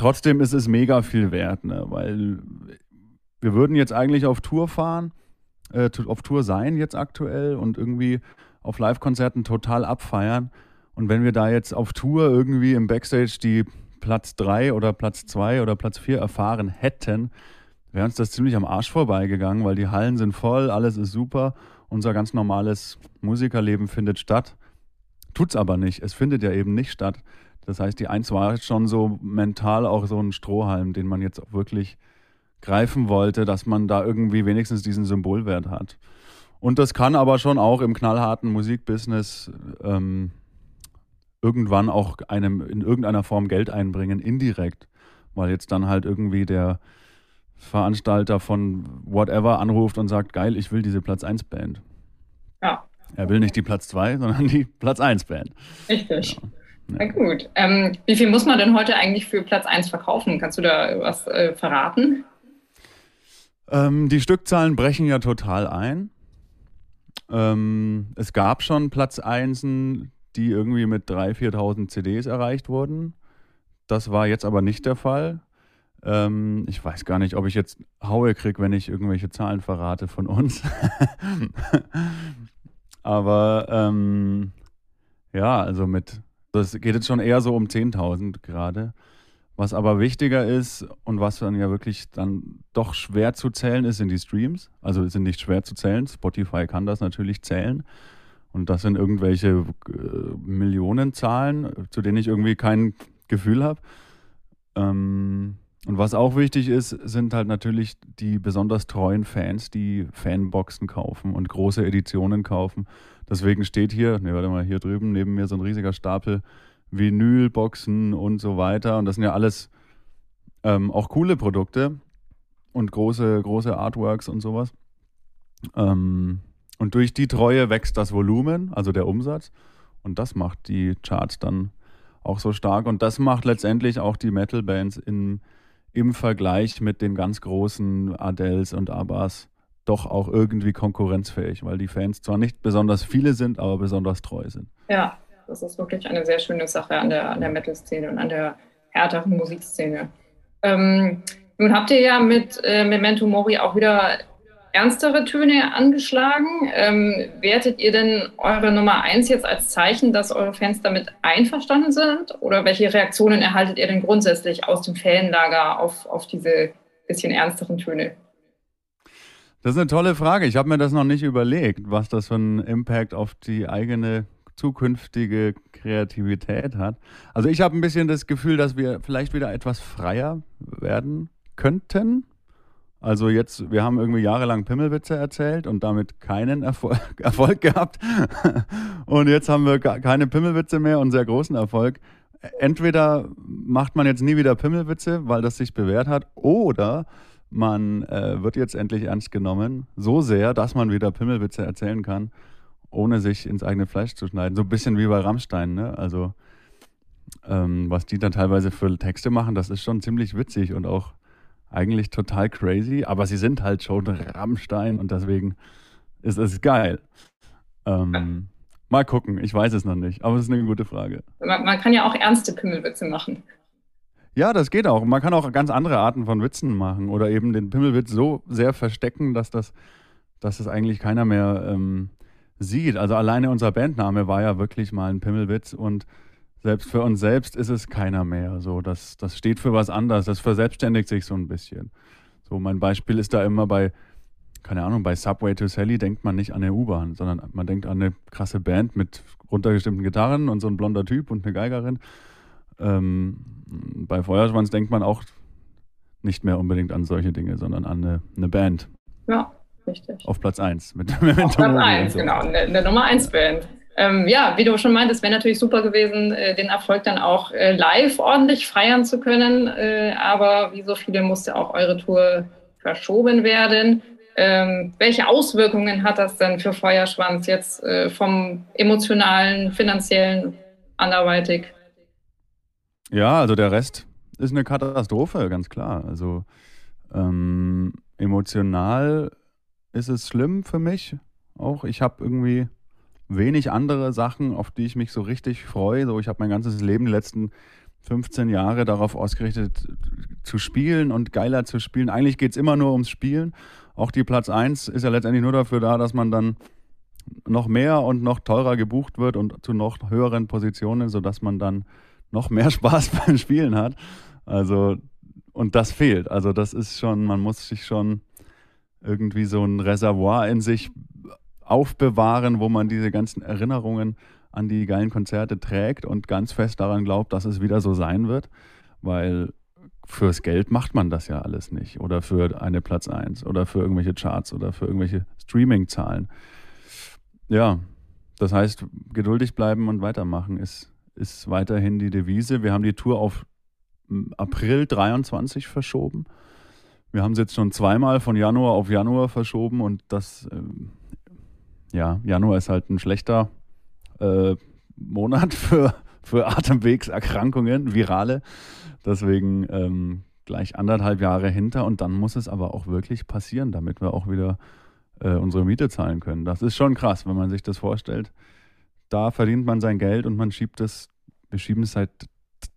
trotzdem ist es mega viel wert, ne? weil wir würden jetzt eigentlich auf Tour fahren, äh, auf Tour sein jetzt aktuell und irgendwie auf Live-Konzerten total abfeiern. Und wenn wir da jetzt auf Tour irgendwie im Backstage die Platz 3 oder Platz 2 oder Platz 4 erfahren hätten, wäre uns das ziemlich am Arsch vorbeigegangen, weil die Hallen sind voll, alles ist super, unser ganz normales Musikerleben findet statt. Tut's aber nicht. Es findet ja eben nicht statt. Das heißt, die Eins war schon so mental auch so ein Strohhalm, den man jetzt auch wirklich greifen wollte, dass man da irgendwie wenigstens diesen Symbolwert hat. Und das kann aber schon auch im knallharten Musikbusiness ähm, irgendwann auch einem in irgendeiner Form Geld einbringen, indirekt. Weil jetzt dann halt irgendwie der Veranstalter von whatever anruft und sagt, geil, ich will diese Platz 1 Band. Ja. Er will nicht die Platz 2, sondern die Platz 1 Band. Richtig. Ja. Na gut. Ähm, wie viel muss man denn heute eigentlich für Platz 1 verkaufen? Kannst du da was äh, verraten? Ähm, die Stückzahlen brechen ja total ein. Ähm, es gab schon Platz 1, die irgendwie mit 3.000, 4.000 CDs erreicht wurden. Das war jetzt aber nicht der Fall. Ähm, ich weiß gar nicht, ob ich jetzt Haue kriege, wenn ich irgendwelche Zahlen verrate von uns. (laughs) aber ähm, ja, also mit Das geht jetzt schon eher so um 10.000 gerade. Was aber wichtiger ist und was dann ja wirklich dann doch schwer zu zählen ist, sind die Streams. Also sind nicht schwer zu zählen. Spotify kann das natürlich zählen. Und das sind irgendwelche äh, Millionenzahlen, zu denen ich irgendwie kein Gefühl habe. Ähm, und was auch wichtig ist, sind halt natürlich die besonders treuen Fans, die Fanboxen kaufen und große Editionen kaufen. Deswegen steht hier, ne, warte mal, hier drüben neben mir so ein riesiger Stapel Vinylboxen und so weiter. Und das sind ja alles ähm, auch coole Produkte und große, große Artworks und sowas. Ähm, und durch die Treue wächst das Volumen, also der Umsatz. Und das macht die Charts dann auch so stark. Und das macht letztendlich auch die Metal-Bands im Vergleich mit den ganz großen Adels und Abbas doch auch irgendwie konkurrenzfähig, weil die Fans zwar nicht besonders viele sind, aber besonders treu sind. Ja, das ist wirklich eine sehr schöne Sache an der, an der Metal-Szene und an der härteren Musikszene. Ähm, nun habt ihr ja mit äh, Memento Mori auch wieder ernstere Töne angeschlagen. Ähm, wertet ihr denn eure Nummer 1 jetzt als Zeichen, dass eure Fans damit einverstanden sind? Oder welche Reaktionen erhaltet ihr denn grundsätzlich aus dem Fanlager auf, auf diese bisschen ernsteren Töne? Das ist eine tolle Frage. Ich habe mir das noch nicht überlegt, was das für einen Impact auf die eigene zukünftige Kreativität hat. Also ich habe ein bisschen das Gefühl, dass wir vielleicht wieder etwas freier werden könnten. Also jetzt, wir haben irgendwie jahrelang Pimmelwitze erzählt und damit keinen Erfolg, (laughs) Erfolg gehabt. Und jetzt haben wir keine Pimmelwitze mehr und sehr großen Erfolg. Entweder macht man jetzt nie wieder Pimmelwitze, weil das sich bewährt hat, oder man äh, wird jetzt endlich ernst genommen, so sehr, dass man wieder Pimmelwitze erzählen kann ohne sich ins eigene Fleisch zu schneiden. So ein bisschen wie bei Rammstein, ne? Also, ähm, was die dann teilweise für Texte machen, das ist schon ziemlich witzig und auch eigentlich total crazy, aber sie sind halt schon Rammstein und deswegen ist es geil. Ähm, mal gucken, ich weiß es noch nicht, aber es ist eine gute Frage. Man, man kann ja auch ernste Pimmelwitze machen. Ja, das geht auch. Man kann auch ganz andere Arten von Witzen machen oder eben den Pimmelwitz so sehr verstecken, dass das, dass das eigentlich keiner mehr ähm, sieht. Also alleine unser Bandname war ja wirklich mal ein Pimmelwitz und selbst für uns selbst ist es keiner mehr. So, das, das steht für was anderes. Das verselbstständigt sich so ein bisschen. So, mein Beispiel ist da immer bei, keine Ahnung, bei Subway to Sally denkt man nicht an eine U-Bahn, sondern man denkt an eine krasse Band mit runtergestimmten Gitarren und so ein blonder Typ und eine Geigerin. Ähm, bei Feuerschwanz denkt man auch nicht mehr unbedingt an solche Dinge, sondern an eine, eine Band. Ja. Richtig. Auf Platz 1. Mit, (laughs) mit Auf Platz 1, so. genau. Eine, eine Nummer 1 Band. Ähm, ja, wie du schon meintest, wäre natürlich super gewesen, äh, den Erfolg dann auch äh, live ordentlich feiern zu können. Äh, aber wie so viele musste auch eure Tour verschoben werden. Ähm, welche Auswirkungen hat das denn für Feuerschwanz jetzt äh, vom emotionalen, finanziellen, anderweitig? Ja, also der Rest ist eine Katastrophe, ganz klar. Also ähm, emotional ist es schlimm für mich auch. Ich habe irgendwie wenig andere Sachen, auf die ich mich so richtig freue. So, ich habe mein ganzes Leben, die letzten 15 Jahre darauf ausgerichtet, zu spielen und geiler zu spielen. Eigentlich geht es immer nur ums Spielen. Auch die Platz 1 ist ja letztendlich nur dafür da, dass man dann noch mehr und noch teurer gebucht wird und zu noch höheren Positionen, sodass man dann noch mehr (laughs) Spaß beim Spielen hat. Also, und das fehlt. Also, das ist schon, man muss sich schon irgendwie so ein Reservoir in sich aufbewahren, wo man diese ganzen Erinnerungen an die geilen Konzerte trägt und ganz fest daran glaubt, dass es wieder so sein wird, weil fürs Geld macht man das ja alles nicht oder für eine Platz 1 oder für irgendwelche Charts oder für irgendwelche Streaming-Zahlen. Ja, das heißt, geduldig bleiben und weitermachen ist, ist weiterhin die Devise. Wir haben die Tour auf April 23 verschoben. Wir haben es jetzt schon zweimal von Januar auf Januar verschoben und das, äh, ja, Januar ist halt ein schlechter äh, Monat (laughs) für, für Atemwegserkrankungen, virale. Deswegen ähm, gleich anderthalb Jahre hinter und dann muss es aber auch wirklich passieren, damit wir auch wieder äh, unsere Miete zahlen können. Das ist schon krass, wenn man sich das vorstellt. Da verdient man sein Geld und man schiebt es, wir schieben es seit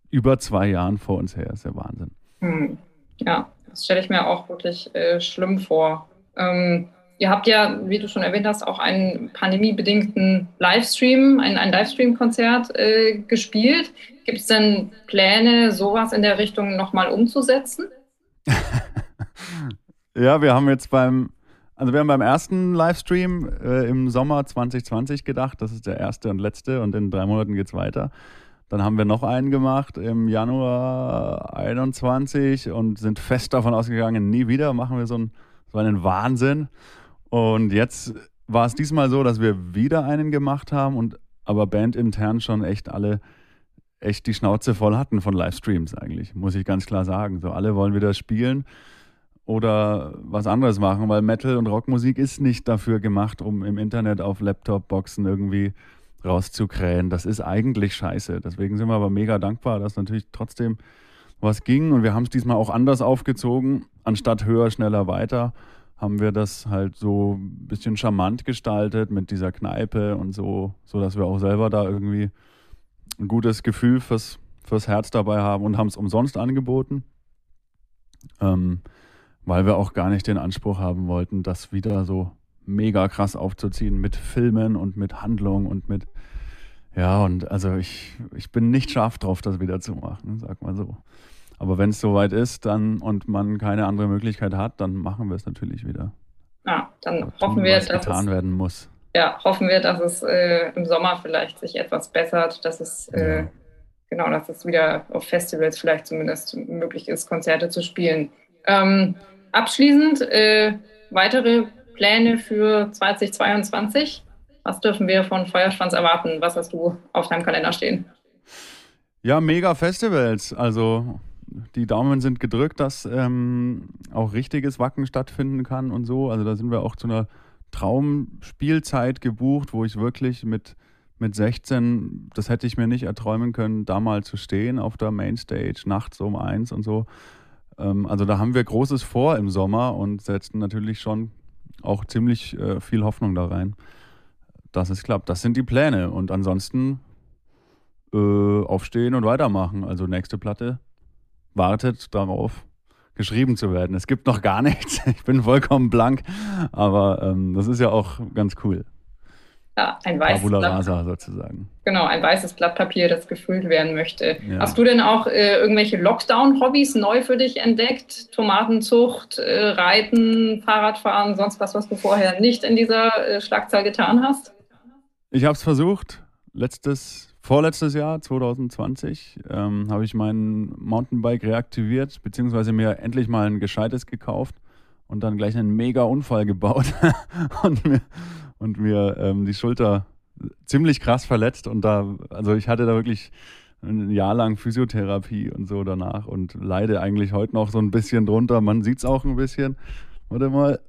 über zwei Jahren vor uns her. Ist ja Wahnsinn. Hm. Ja, das stelle ich mir auch wirklich äh, schlimm vor. Ähm, ihr habt ja, wie du schon erwähnt hast, auch einen pandemiebedingten Livestream, ein, ein Livestream-Konzert äh, gespielt. Gibt es denn Pläne, sowas in der Richtung nochmal umzusetzen? (laughs) ja, wir haben jetzt beim, also wir haben beim ersten Livestream äh, im Sommer 2020 gedacht, das ist der erste und letzte und in drei Monaten geht es weiter. Dann haben wir noch einen gemacht im Januar 21 und sind fest davon ausgegangen, nie wieder machen wir so einen, so einen Wahnsinn. Und jetzt war es diesmal so, dass wir wieder einen gemacht haben und aber bandintern schon echt alle echt die Schnauze voll hatten von Livestreams eigentlich, muss ich ganz klar sagen. So alle wollen wieder spielen oder was anderes machen, weil Metal und Rockmusik ist nicht dafür gemacht, um im Internet auf Laptop-Boxen irgendwie rauszukrähen. Das ist eigentlich scheiße. Deswegen sind wir aber mega dankbar, dass natürlich trotzdem was ging und wir haben es diesmal auch anders aufgezogen. Anstatt höher, schneller, weiter haben wir das halt so ein bisschen charmant gestaltet mit dieser Kneipe und so, so dass wir auch selber da irgendwie ein gutes Gefühl fürs, fürs Herz dabei haben und haben es umsonst angeboten, ähm, weil wir auch gar nicht den Anspruch haben wollten, das wieder so mega krass aufzuziehen mit Filmen und mit Handlung und mit, ja, und also ich, ich bin nicht scharf drauf, das wieder zu machen, sag mal so. Aber wenn es soweit ist dann und man keine andere Möglichkeit hat, dann machen wir es natürlich wieder. Ja, dann hoffen wir, dass getan es, werden muss ja, hoffen wir, dass es äh, im Sommer vielleicht sich etwas bessert, dass es äh, ja. genau, dass es wieder auf Festivals vielleicht zumindest möglich ist, Konzerte zu spielen. Ähm, abschließend äh, weitere Pläne für 2022. Was dürfen wir von Feuerschwanz erwarten? Was hast du auf deinem Kalender stehen? Ja, mega Festivals. Also die Daumen sind gedrückt, dass ähm, auch richtiges Wacken stattfinden kann und so. Also da sind wir auch zu einer Traumspielzeit gebucht, wo ich wirklich mit, mit 16, das hätte ich mir nicht erträumen können, da mal zu stehen auf der Mainstage, nachts um eins und so. Ähm, also da haben wir Großes vor im Sommer und setzen natürlich schon auch ziemlich äh, viel Hoffnung da rein, dass es klappt. Das sind die Pläne und ansonsten äh, aufstehen und weitermachen. Also nächste Platte wartet darauf geschrieben zu werden. Es gibt noch gar nichts. (laughs) Ich bin vollkommen blank, aber ähm, das ist ja auch ganz cool. Ja, ein weißes Tabula rasa sozusagen. Genau, ein weißes Blatt Papier, das gefüllt werden möchte. Ja. Hast du denn auch äh, irgendwelche Lockdown-Hobbys neu für dich entdeckt? Tomatenzucht, äh, Reiten, Fahrradfahren, sonst was, was du vorher nicht in dieser äh, Schlagzahl getan hast? Ich habe es versucht. Letztes Vorletztes Jahr, 2020, ähm, habe ich mein Mountainbike reaktiviert, beziehungsweise mir endlich mal ein gescheites gekauft und dann gleich einen mega Unfall gebaut (laughs) und mir, und mir ähm, die Schulter ziemlich krass verletzt. Und da, also ich hatte da wirklich ein Jahr lang Physiotherapie und so danach und leide eigentlich heute noch so ein bisschen drunter. Man sieht es auch ein bisschen. Warte mal.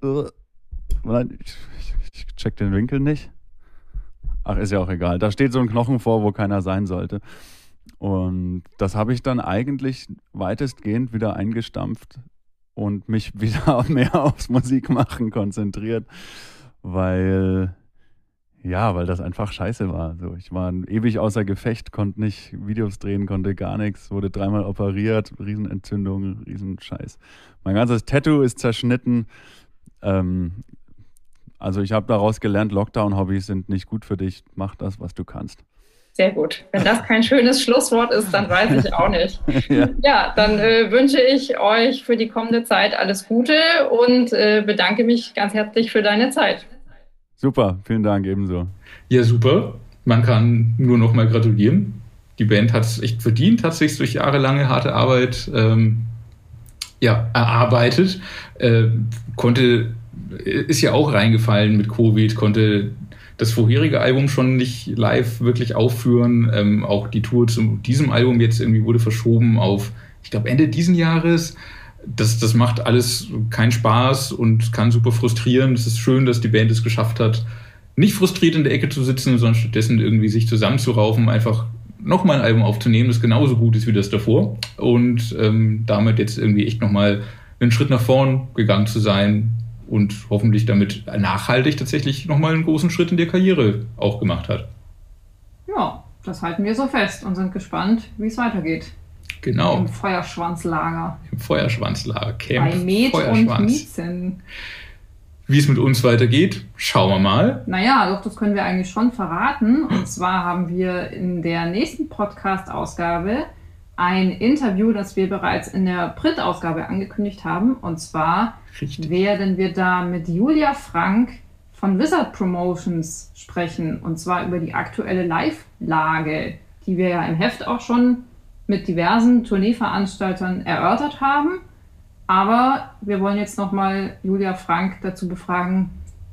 Nein, ich, ich check den Winkel nicht. Ach, ist ja auch egal. Da steht so ein Knochen vor, wo keiner sein sollte. Und das habe ich dann eigentlich weitestgehend wieder eingestampft und mich (laughs) wieder mehr aufs Musikmachen konzentriert, weil ja, weil das einfach scheiße war. So, ich war ewig außer Gefecht, konnte nicht Videos drehen, konnte gar nichts, wurde dreimal operiert, Riesenentzündung, Riesenscheiß. Mein ganzes Tattoo ist zerschnitten. Ähm, also ich habe daraus gelernt, Lockdown-Hobbys sind nicht gut für dich. Mach das, was du kannst. Sehr gut. Wenn das kein schönes Schlusswort ist, dann weiß ich auch nicht. (laughs) ja. ja, dann äh, wünsche ich euch für die kommende Zeit alles Gute und äh, bedanke mich ganz herzlich für deine Zeit. Super, vielen Dank ebenso. Ja, super. Man kann nur noch mal gratulieren. Die Band hat es echt verdient, hat sich durch jahrelange harte Arbeit ähm, ja, erarbeitet, äh, konnte ist ja auch reingefallen mit Covid, konnte das vorherige Album schon nicht live wirklich aufführen. Ähm, auch die Tour zu diesem Album jetzt irgendwie wurde verschoben auf, ich glaube, Ende diesen Jahres. Das, das macht alles keinen Spaß und kann super frustrieren. Es ist schön, dass die Band es geschafft hat, nicht frustriert in der Ecke zu sitzen, sondern stattdessen irgendwie sich zusammenzuraufen, einfach nochmal ein Album aufzunehmen, das genauso gut ist wie das davor. Und ähm, damit jetzt irgendwie echt nochmal einen Schritt nach vorn gegangen zu sein, und hoffentlich damit nachhaltig tatsächlich nochmal einen großen Schritt in der Karriere auch gemacht hat. Ja, das halten wir so fest und sind gespannt, wie es weitergeht. Genau. Im Feuerschwanzlager. Im Feuerschwanzlager. Camp Bei Met und Miezen. Wie es mit uns weitergeht, schauen wir mal. Naja, doch, das können wir eigentlich schon verraten. Und zwar haben wir in der nächsten Podcast-Ausgabe ein Interview, das wir bereits in der Print-Ausgabe angekündigt haben. Und zwar Richtig. werden wir da mit Julia Frank von Wizard Promotions sprechen. Und zwar über die aktuelle Live-Lage, die wir ja im Heft auch schon mit diversen Tourneeveranstaltern erörtert haben. Aber wir wollen jetzt nochmal Julia Frank dazu befragen,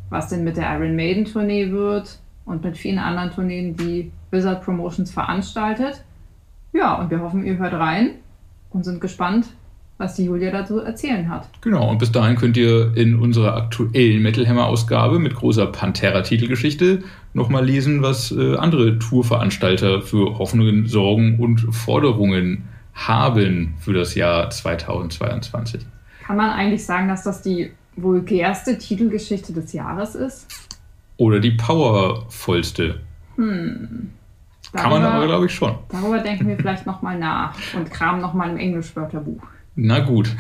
was denn mit der Iron Maiden Tournee wird und mit vielen anderen Tourneen, die Wizard Promotions veranstaltet. Ja, und wir hoffen, ihr hört rein und sind gespannt, was die Julia dazu erzählen hat. Genau, und bis dahin könnt ihr in unserer aktuellen Metal Hammer Ausgabe mit großer Pantera-Titelgeschichte nochmal lesen, was äh, andere Tourveranstalter für Hoffnungen, Sorgen und Forderungen haben für das Jahr 2022. Kann man eigentlich sagen, dass das die vulgärste Titelgeschichte des Jahres ist? Oder die powervollste. Hm. Kann man aber, glaube ich, schon. Darüber denken wir vielleicht nochmal nach und kramen nochmal im Englischwörterbuch. Na gut.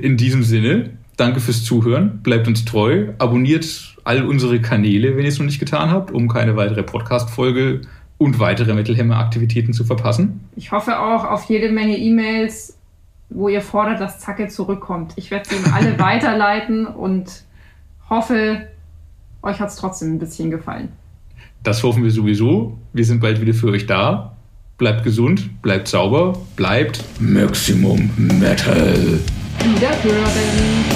In diesem Sinne, danke fürs Zuhören, bleibt uns treu, abonniert all unsere Kanäle, wenn ihr es noch nicht getan habt, um keine weitere Podcast-Folge und weitere Mittelhämmer-Aktivitäten zu verpassen. Ich hoffe auch auf jede Menge E-Mails, wo ihr fordert, dass Zacke zurückkommt. Ich werde sie ihm alle (laughs) weiterleiten und hoffe, euch hat es trotzdem ein bisschen gefallen. Das hoffen wir sowieso. Wir sind bald wieder für euch da. Bleibt gesund, bleibt sauber, bleibt Maximum Metal. Wiederhören.